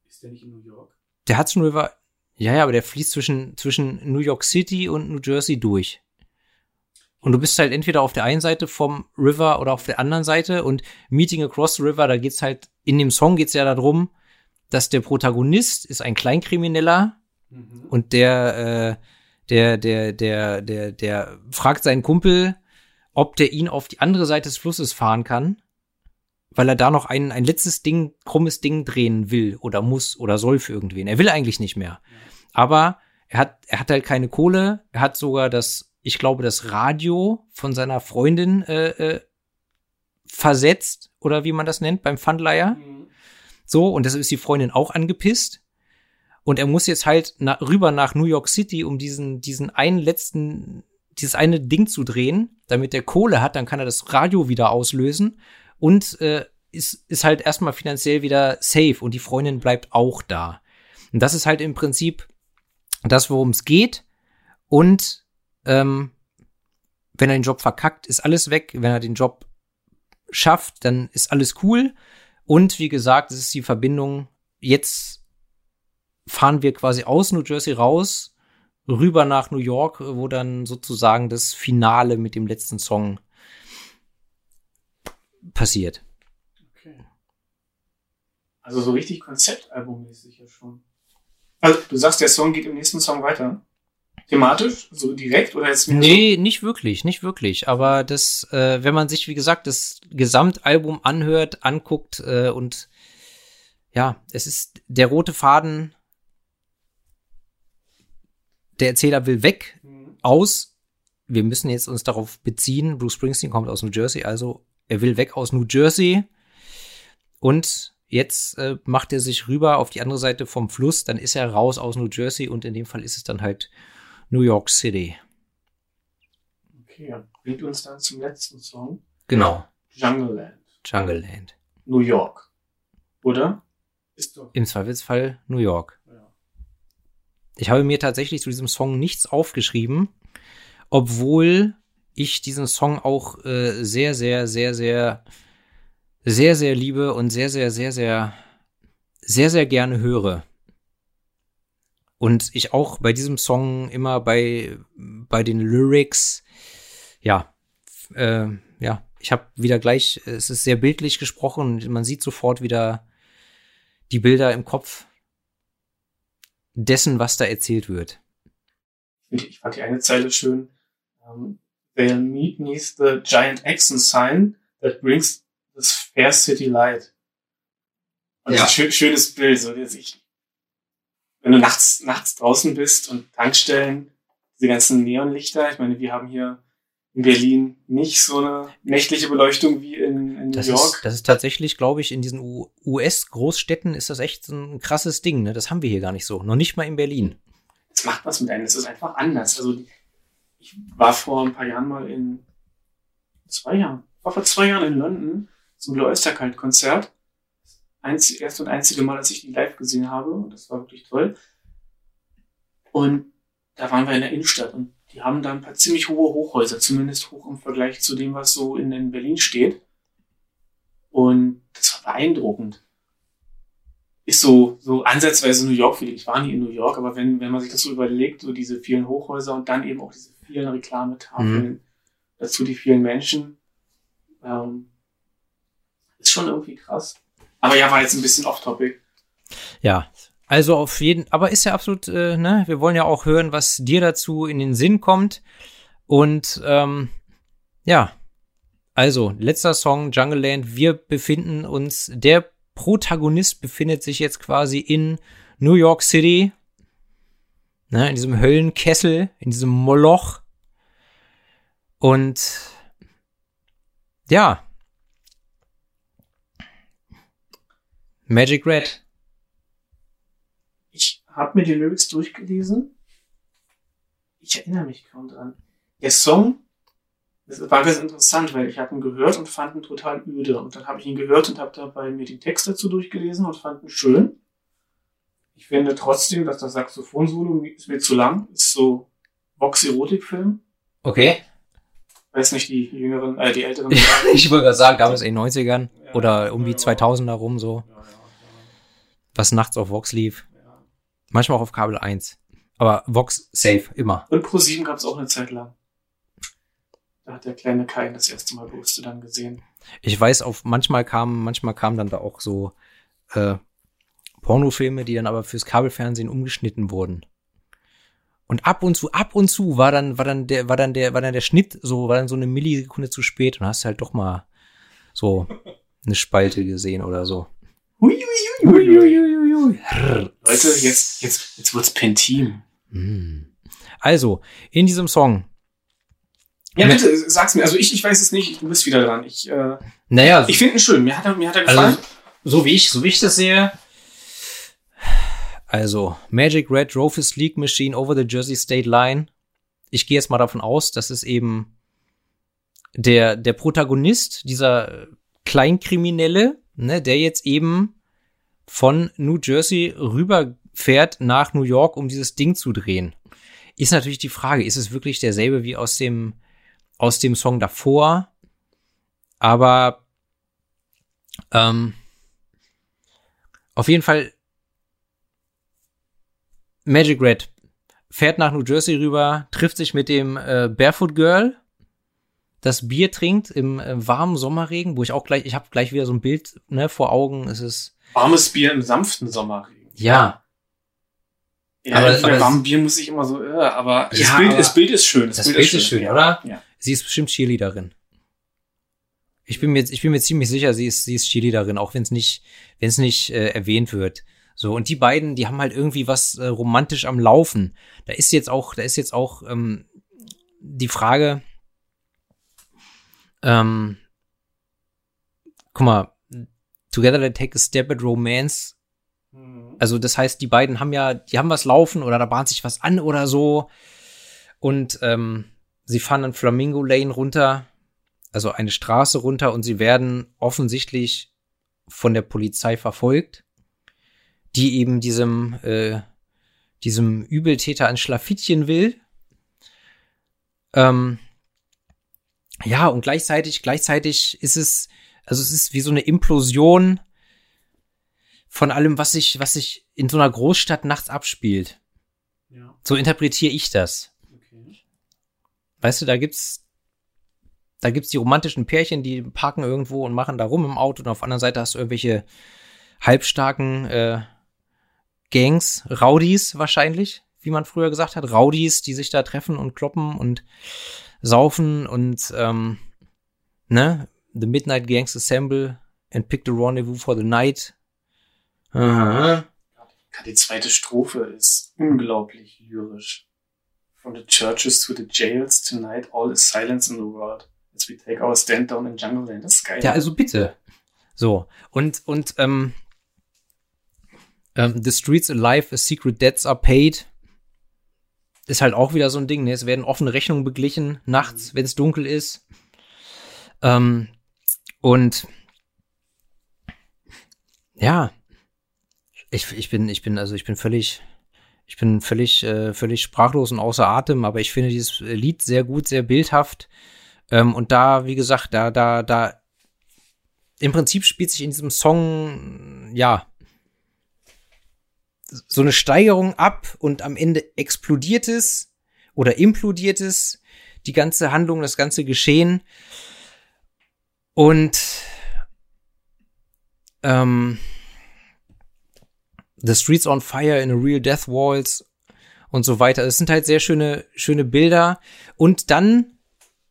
Speaker 2: Ist der nicht in New York?
Speaker 1: der Hudson River, ja, ja, aber der fließt zwischen, zwischen New York City und New Jersey durch. Und du bist halt entweder auf der einen Seite vom River oder auf der anderen Seite und Meeting Across the River, da geht's halt, in dem Song geht's ja darum, dass der Protagonist ist ein Kleinkrimineller
Speaker 2: Mhm.
Speaker 1: und der, äh, der, der, der, der, der fragt seinen Kumpel, ob der ihn auf die andere Seite des Flusses fahren kann, weil er da noch ein, ein letztes Ding, krummes Ding drehen will oder muss oder soll für irgendwen. Er will eigentlich nicht mehr. Aber er hat, er hat halt keine Kohle. Er hat sogar das, ich glaube, das Radio von seiner Freundin äh, äh, versetzt oder wie man das nennt beim Pfandleiher.
Speaker 2: Mhm.
Speaker 1: So, und deshalb ist die Freundin auch angepisst. Und er muss jetzt halt na, rüber nach New York City, um diesen, diesen einen letzten, dieses eine Ding zu drehen, damit er Kohle hat, dann kann er das Radio wieder auslösen und äh, ist, ist halt erstmal finanziell wieder safe und die Freundin bleibt auch da. Und das ist halt im Prinzip das, worum es geht. Und ähm, wenn er den Job verkackt, ist alles weg. Wenn er den Job schafft, dann ist alles cool. Und wie gesagt, es ist die Verbindung. Jetzt fahren wir quasi aus New Jersey raus, rüber nach New York, wo dann sozusagen das Finale mit dem letzten Song passiert.
Speaker 2: Okay. Also so richtig Konzeptalbummäßig ja schon. Also du sagst, der Song geht im nächsten Song weiter. Thematisch? So direkt oder jetzt mehr
Speaker 1: Nee, nicht wirklich, nicht wirklich. Aber das, äh, wenn man sich, wie gesagt, das Gesamtalbum anhört, anguckt äh, und ja, es ist der rote Faden. Der Erzähler will weg
Speaker 2: so? Mhm.
Speaker 1: aus. Wir müssen jetzt uns darauf beziehen. Bruce Springsteen kommt aus New Jersey, also er will weg aus New Jersey. Und jetzt äh, macht er sich rüber auf die andere Seite vom Fluss. Dann ist er raus aus New Jersey und in dem Fall ist es dann halt New York City.
Speaker 2: Okay, bringt uns dann zum letzten Song.
Speaker 1: Genau.
Speaker 2: Jungle Land.
Speaker 1: Jungle Land.
Speaker 2: New York. Oder? Ist doch.
Speaker 1: Im Zweifelsfall New York.
Speaker 2: Ja.
Speaker 1: Ich habe mir tatsächlich zu diesem Song nichts aufgeschrieben, obwohl ich diesen Song auch äh, sehr, sehr, sehr, sehr, sehr, sehr liebe und sehr, sehr, sehr, sehr, sehr, sehr gerne höre. Und ich auch bei diesem Song immer bei, bei den Lyrics, ja, äh, ja, ich habe wieder gleich, es ist sehr bildlich gesprochen und man sieht sofort wieder die Bilder im Kopf dessen, was da erzählt wird.
Speaker 2: Ich fand die eine Zeile schön. Um, They'll meet neath the giant Exon sign that brings this fair city light. Und
Speaker 3: Ja.
Speaker 2: ein schön, schönes Bild. So, ich, wenn du nachts, nachts draußen bist und Tankstellen, diese ganzen Neonlichter, ich meine, wir haben hier in Berlin nicht so eine nächtliche Beleuchtung wie in, in New
Speaker 1: Das
Speaker 2: York.
Speaker 1: ist, das ist tatsächlich, glaube ich, in diesen US-Großstädten ist das echt so ein krasses Ding. Ne? Das haben wir hier gar nicht so. Noch nicht mal in Berlin.
Speaker 2: es macht was mit einem. Es ist einfach anders. Also ich war vor ein paar Jahren mal in zwei Jahren, war vor zwei Jahren in London zum Blue Oyster Cult Konzert. Einzig, erste und einzige Mal, als ich die live gesehen habe. Und das war wirklich toll. Und da waren wir in der Innenstadt und die haben da ein paar ziemlich hohe Hochhäuser, zumindest hoch im Vergleich zu dem, was so in, in Berlin steht. Und das war beeindruckend ist so, so ansatzweise New York für Ich war nie in New York, aber wenn, wenn man sich das so überlegt, so diese vielen Hochhäuser und dann eben auch diese vielen Reklametafeln, dazu die vielen Menschen, ähm, ist schon irgendwie krass. Aber ja, war jetzt ein bisschen off-topic.
Speaker 1: Ja, also auf jeden, aber ist ja absolut, äh, ne, wir wollen ja auch hören, was dir dazu in den Sinn kommt. Und ähm, ja, Also, letzter Song, Jungle Land. Wir befinden uns, der Protagonist befindet sich jetzt quasi in New York City. Ne, in diesem Höllenkessel, in diesem Moloch. Und ja. Magic Red.
Speaker 2: Ich habe mir die Lyrics durchgelesen. Ich erinnere mich kaum dran. Der Song das war ganz interessant, weil ich habe ihn gehört und fand ihn total öde. Und dann habe ich ihn gehört und habe dabei mir den Text dazu durchgelesen und fand ihn schön. Ich finde trotzdem, dass das Saxophon-Solo ist mir zu lang. Ist so Vox-Erotik-Film.
Speaker 1: Okay.
Speaker 2: Weiß nicht, die jüngeren, äh, die älteren.
Speaker 1: ich wollte gerade sagen, damals in den 90ern ja, oder um die 2000er rum so. Ja, ja, was nachts auf Vox lief. Manchmal auch auf Kabel 1. Aber Vox safe, immer.
Speaker 2: Und Pro 7 gab es auch eine Zeit lang. Da hat der kleine Kai das erste Mal Brüste dann gesehen.
Speaker 1: Ich weiß, auf manchmal kamen, manchmal kamen dann da auch so äh, Pornofilme, die dann aber fürs Kabelfernsehen umgeschnitten wurden. Und ab und zu, ab und zu war dann, war dann der, war dann der, war dann der Schnitt so, war dann so eine Millisekunde zu spät und hast halt doch mal so eine Spalte gesehen oder so.
Speaker 2: Leute, jetzt, jetzt, jetzt wird's Pentim.
Speaker 1: Hm. Also, in diesem Song
Speaker 2: ja, bitte, sag's mir. Also ich, ich weiß es nicht, du bist wieder dran. Ich, äh,
Speaker 1: naja,
Speaker 2: ich finde ihn schön. Mir hat er, mir hat er also, gefallen.
Speaker 1: Also, so wie ich, so wie ich das sehe. Also, Magic Red his League Machine over the Jersey State Line. Ich gehe jetzt mal davon aus, dass es eben der, der Protagonist, dieser Kleinkriminelle, ne, der jetzt eben von New Jersey rüberfährt nach New York, um dieses Ding zu drehen. Ist natürlich die Frage, ist es wirklich derselbe wie aus dem aus dem Song davor. Aber ähm, auf jeden Fall Magic Red fährt nach New Jersey rüber, trifft sich mit dem äh, Barefoot Girl, das Bier trinkt im äh, warmen Sommerregen, wo ich auch gleich, ich habe gleich wieder so ein Bild ne, vor Augen. Es ist
Speaker 2: warmes Bier im sanften Sommerregen.
Speaker 1: Ja.
Speaker 2: Ja, aber, aber warmes Bier muss ich immer so, äh, aber, ja, das, Bild, aber das Bild ist schön.
Speaker 1: Das, das Bild, Bild, ist schön, ist schön oder? Ja. Sie ist bestimmt Cheerleaderin. Ich bin mir, ich bin mir ziemlich sicher, sie ist, sie ist Cheerleaderin, auch wenn es nicht, wenn es nicht äh, erwähnt wird. So und die beiden, die haben halt irgendwie was äh, romantisch am Laufen. Da ist jetzt auch, da ist jetzt auch ähm, die Frage. Ähm, guck mal, Together they take a step at romance. Mhm. Also das heißt, die beiden haben ja, die haben was laufen oder da bahnt sich was an oder so. Und ähm, Sie fahren an Flamingo Lane runter, also eine Straße runter und sie werden offensichtlich von der Polizei verfolgt, die eben diesem, äh, diesem Übeltäter ein Schlafittchen will. Ähm, ja, und gleichzeitig, gleichzeitig ist es, also es ist wie so eine Implosion von allem, was sich, was sich in so einer Großstadt nachts abspielt. Ja. So interpretiere ich das. Weißt du, da gibt's, da gibt's die romantischen Pärchen, die parken irgendwo und machen da rum im Auto und auf der anderen Seite hast du irgendwelche halbstarken äh, Gangs, Rowdies wahrscheinlich, wie man früher gesagt hat, Rowdies, die sich da treffen und kloppen und saufen und ähm, ne, the Midnight Gangs assemble and pick the rendezvous for the night.
Speaker 2: Aha. Die zweite Strophe ist unglaublich lyrisch. From the churches to the jails, tonight all is silence in the world. As we take our stand down in Jungle Land. Das ist geil.
Speaker 1: Ja, also bitte. So. Und, und, ähm, ähm, The Streets Alive, a Secret Debts are paid. Ist halt auch wieder so ein Ding, ne? Es werden offene Rechnungen beglichen, nachts, mhm. wenn es dunkel ist. Ähm, und ja, ich, ich bin, ich bin, also ich bin völlig, ich bin völlig, äh, völlig sprachlos und außer Atem, aber ich finde dieses Lied sehr gut, sehr bildhaft. Ähm, und da, wie gesagt, da, da, da, im Prinzip spielt sich in diesem Song, ja, so eine Steigerung ab und am Ende explodiert es oder implodiert es, die ganze Handlung, das ganze Geschehen. Und ähm, The Streets on Fire in a Real Death Walls und so weiter. Es sind halt sehr schöne, schöne Bilder. Und dann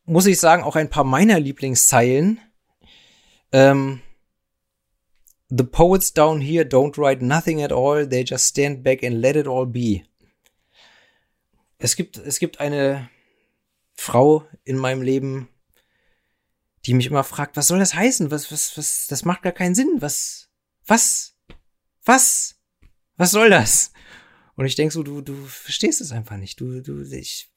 Speaker 1: muss ich sagen, auch ein paar meiner Lieblingszeilen. Ähm, The poets down here don't write nothing at all, they just stand back and let it all be. Es gibt, es gibt eine Frau in meinem Leben, die mich immer fragt, was soll das heißen? Was, was, was, das macht gar keinen Sinn. Was, was, was, was soll das? Und ich denke so, du, du verstehst es einfach nicht. Du, du, ich,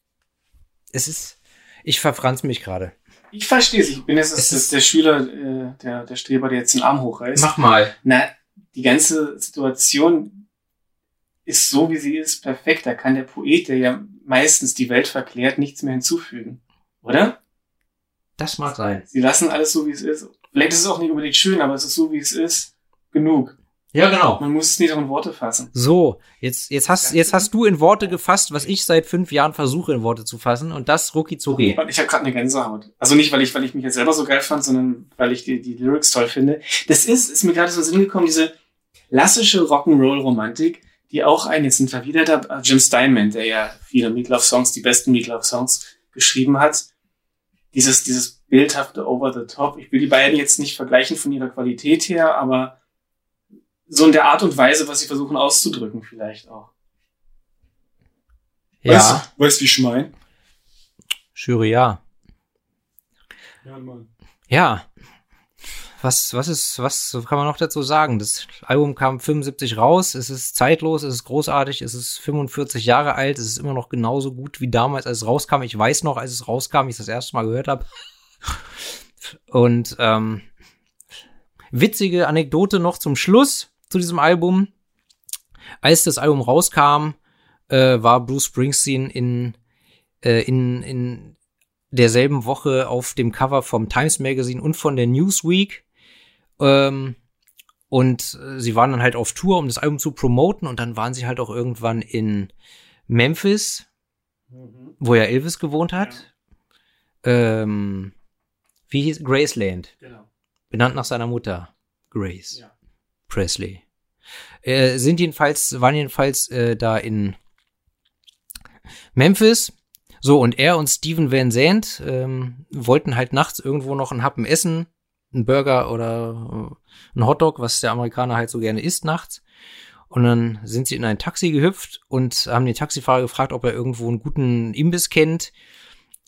Speaker 1: es ist, ich verfranz mich gerade.
Speaker 2: Ich verstehe es. Ich bin jetzt das, das der Schüler, äh, der, der Streber, der jetzt den Arm hochreißt.
Speaker 3: Mach mal.
Speaker 2: Na, die ganze Situation ist so, wie sie ist, perfekt. Da kann der Poet, der ja meistens die Welt verklärt, nichts mehr hinzufügen. Oder?
Speaker 1: Das mag sein.
Speaker 2: Sie lassen alles so, wie es ist. Vielleicht ist es auch nicht unbedingt schön, aber es ist so, wie es ist. Genug.
Speaker 1: Ja, genau.
Speaker 2: Man muss es nicht in Worte fassen.
Speaker 1: So, jetzt, jetzt hast, jetzt hast du in Worte gefasst, was ich seit fünf Jahren versuche in Worte zu fassen und das rucki zucki.
Speaker 2: Ich habe gerade eine Gänsehaut. Also nicht, weil ich, weil ich mich jetzt selber so geil fand, sondern weil ich die, die Lyrics toll finde. Das ist, ist mir gerade so in den Sinn gekommen, diese klassische Rock'n'Roll-Romantik, die auch ein, jetzt sind wir wieder da, Jim Steinman, der ja viele Meatloaf-Songs, die besten Meatloaf-Songs geschrieben hat. Dieses, dieses bildhafte Over the Top. Ich will die beiden jetzt nicht vergleichen von ihrer Qualität her, aber so in der Art und Weise, was sie versuchen auszudrücken, vielleicht auch.
Speaker 1: Ja.
Speaker 2: Weißt, weißt wie ich meine?
Speaker 1: Jury, ja.
Speaker 2: Ja, Mann.
Speaker 1: Ja. Was, was ist, was kann man noch dazu sagen? Das Album kam 75 raus, es ist zeitlos, es ist großartig, es ist 45 Jahre alt, es ist immer noch genauso gut wie damals, als es rauskam. Ich weiß noch, als es rauskam, ich es das erste Mal gehört habe. Und ähm, witzige Anekdote noch zum Schluss zu diesem Album. Als das Album rauskam, äh, war Bruce Springsteen in, äh, in, in derselben Woche auf dem Cover vom Times Magazine und von der Newsweek. Ähm, und äh, sie waren dann halt auf Tour, um das Album zu promoten. Und dann waren sie halt auch irgendwann in Memphis, mhm. wo ja Elvis gewohnt hat. Ja. Ähm, wie hieß Graceland. Genau. Benannt nach seiner Mutter. Grace. Ja. Presley. Äh, sind jedenfalls, waren jedenfalls äh, da in Memphis. So, und er und Steven Van Zandt ähm, wollten halt nachts irgendwo noch einen Happen essen, einen Burger oder äh, einen Hotdog, was der Amerikaner halt so gerne isst nachts. Und dann sind sie in ein Taxi gehüpft und haben den Taxifahrer gefragt, ob er irgendwo einen guten Imbiss kennt.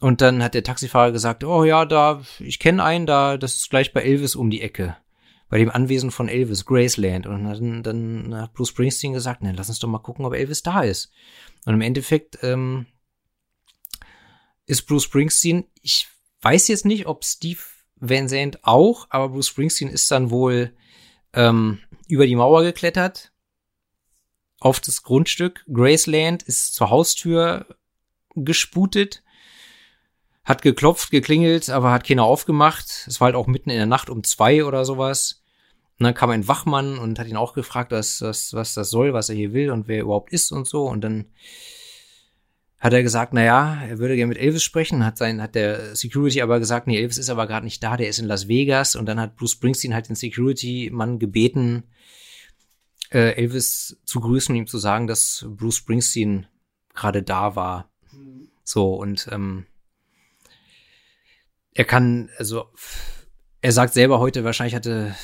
Speaker 1: Und dann hat der Taxifahrer gesagt, oh ja, da, ich kenne einen, da, das ist gleich bei Elvis um die Ecke bei dem Anwesen von Elvis, Graceland. Und dann, dann hat Bruce Springsteen gesagt, ne, lass uns doch mal gucken, ob Elvis da ist. Und im Endeffekt ähm, ist Bruce Springsteen, ich weiß jetzt nicht, ob Steve Van Zandt auch, aber Bruce Springsteen ist dann wohl ähm, über die Mauer geklettert auf das Grundstück. Graceland ist zur Haustür gesputet hat geklopft, geklingelt, aber hat keiner aufgemacht. Es war halt auch mitten in der Nacht um zwei oder sowas. Und dann kam ein Wachmann und hat ihn auch gefragt, was, was, was das soll, was er hier will und wer überhaupt ist und so. Und dann hat er gesagt, na ja, er würde gerne mit Elvis sprechen, hat sein, hat der Security aber gesagt, nee, Elvis ist aber gerade nicht da, der ist in Las Vegas. Und dann hat Bruce Springsteen halt den Security-Mann gebeten, äh, Elvis zu grüßen und ihm zu sagen, dass Bruce Springsteen gerade da war. Mhm. So, und ähm, er kann, also er sagt selber heute, wahrscheinlich hatte,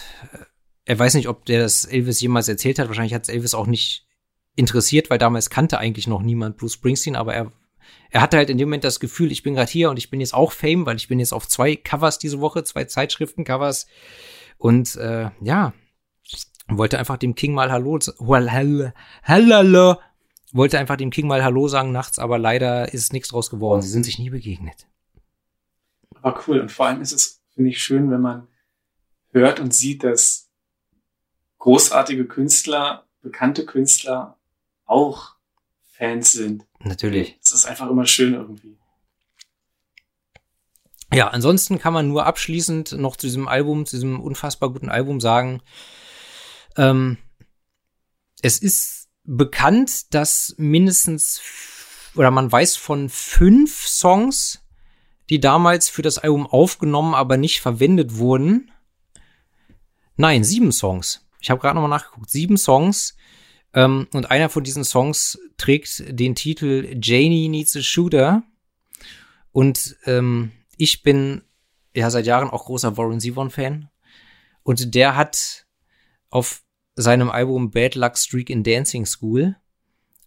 Speaker 1: er weiß nicht, ob der das Elvis jemals erzählt hat, wahrscheinlich hat es Elvis auch nicht interessiert, weil damals kannte eigentlich noch niemand Bruce Springsteen, aber er, er hatte halt in dem Moment das Gefühl, ich bin gerade hier und ich bin jetzt auch Fame, weil ich bin jetzt auf zwei Covers diese Woche, zwei Zeitschriften-Covers. Und äh, ja, wollte einfach dem King mal Hallo, Hallo, wollte einfach dem King mal Hallo sagen nachts, aber leider ist nichts draus geworden. Sie sind sich nie begegnet
Speaker 2: war cool. Und vor allem ist es, finde ich, schön, wenn man hört und sieht, dass großartige Künstler, bekannte Künstler auch Fans sind.
Speaker 1: Natürlich.
Speaker 2: Es ist einfach immer schön irgendwie.
Speaker 1: Ja, ansonsten kann man nur abschließend noch zu diesem Album, zu diesem unfassbar guten Album sagen, ähm, es ist bekannt, dass mindestens oder man weiß von fünf Songs, die damals für das Album aufgenommen, aber nicht verwendet wurden. Nein, sieben Songs. Ich habe gerade nochmal nachgeguckt. Sieben Songs. Ähm, und einer von diesen Songs trägt den Titel Janie Needs a Shooter. Und ähm, ich bin ja seit Jahren auch großer Warren Zevon-Fan. Und der hat auf seinem Album Bad Luck Streak in Dancing School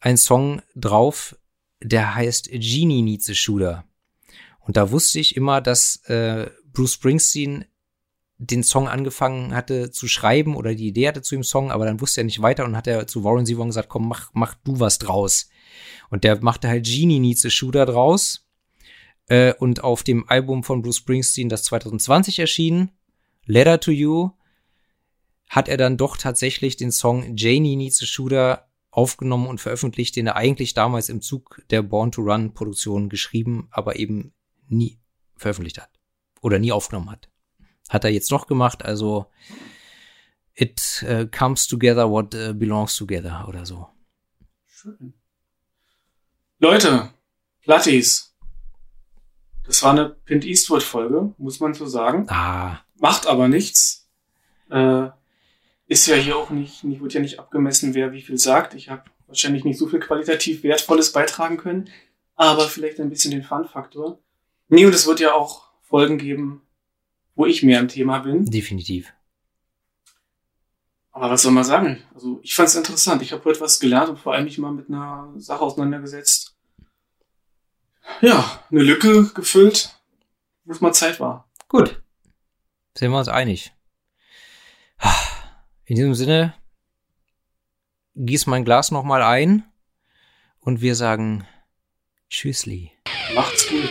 Speaker 1: einen Song drauf, der heißt Genie Needs a Shooter. Und da wusste ich immer, dass äh, Bruce Springsteen den Song angefangen hatte zu schreiben oder die Idee hatte zu dem Song, aber dann wusste er nicht weiter und hat er zu Warren Zevon gesagt, komm, mach, mach du was draus. Und der machte halt Genie Needs a Shooter draus. Äh, und auf dem Album von Bruce Springsteen, das 2020 erschien, Letter to You, hat er dann doch tatsächlich den Song Janie Needs a Shooter aufgenommen und veröffentlicht, den er eigentlich damals im Zug der Born to Run Produktion geschrieben, aber eben nie veröffentlicht hat. Oder nie aufgenommen hat. Hat er jetzt doch gemacht, also It uh, comes together what uh, belongs together oder so.
Speaker 2: Schön. Leute, Platties. Das war eine Pint Eastwood Folge, muss man so sagen.
Speaker 1: Ah.
Speaker 2: Macht aber nichts. Äh, ist ja hier auch nicht, nicht, wird ja nicht abgemessen, wer wie viel sagt. Ich habe wahrscheinlich nicht so viel qualitativ Wertvolles beitragen können, aber vielleicht ein bisschen den Fun-Faktor. Nee, und es wird ja auch Folgen geben, wo ich mehr im Thema bin.
Speaker 1: Definitiv.
Speaker 2: Aber was soll man sagen? Also ich fand es interessant. Ich habe heute was gelernt und vor allem mich mal mit einer Sache auseinandergesetzt. Ja, eine Lücke gefüllt, wo es mal Zeit war.
Speaker 1: Gut. Sind wir uns einig. In diesem Sinne, gieß mein Glas nochmal ein und wir sagen Tschüssli.
Speaker 2: Macht's gut.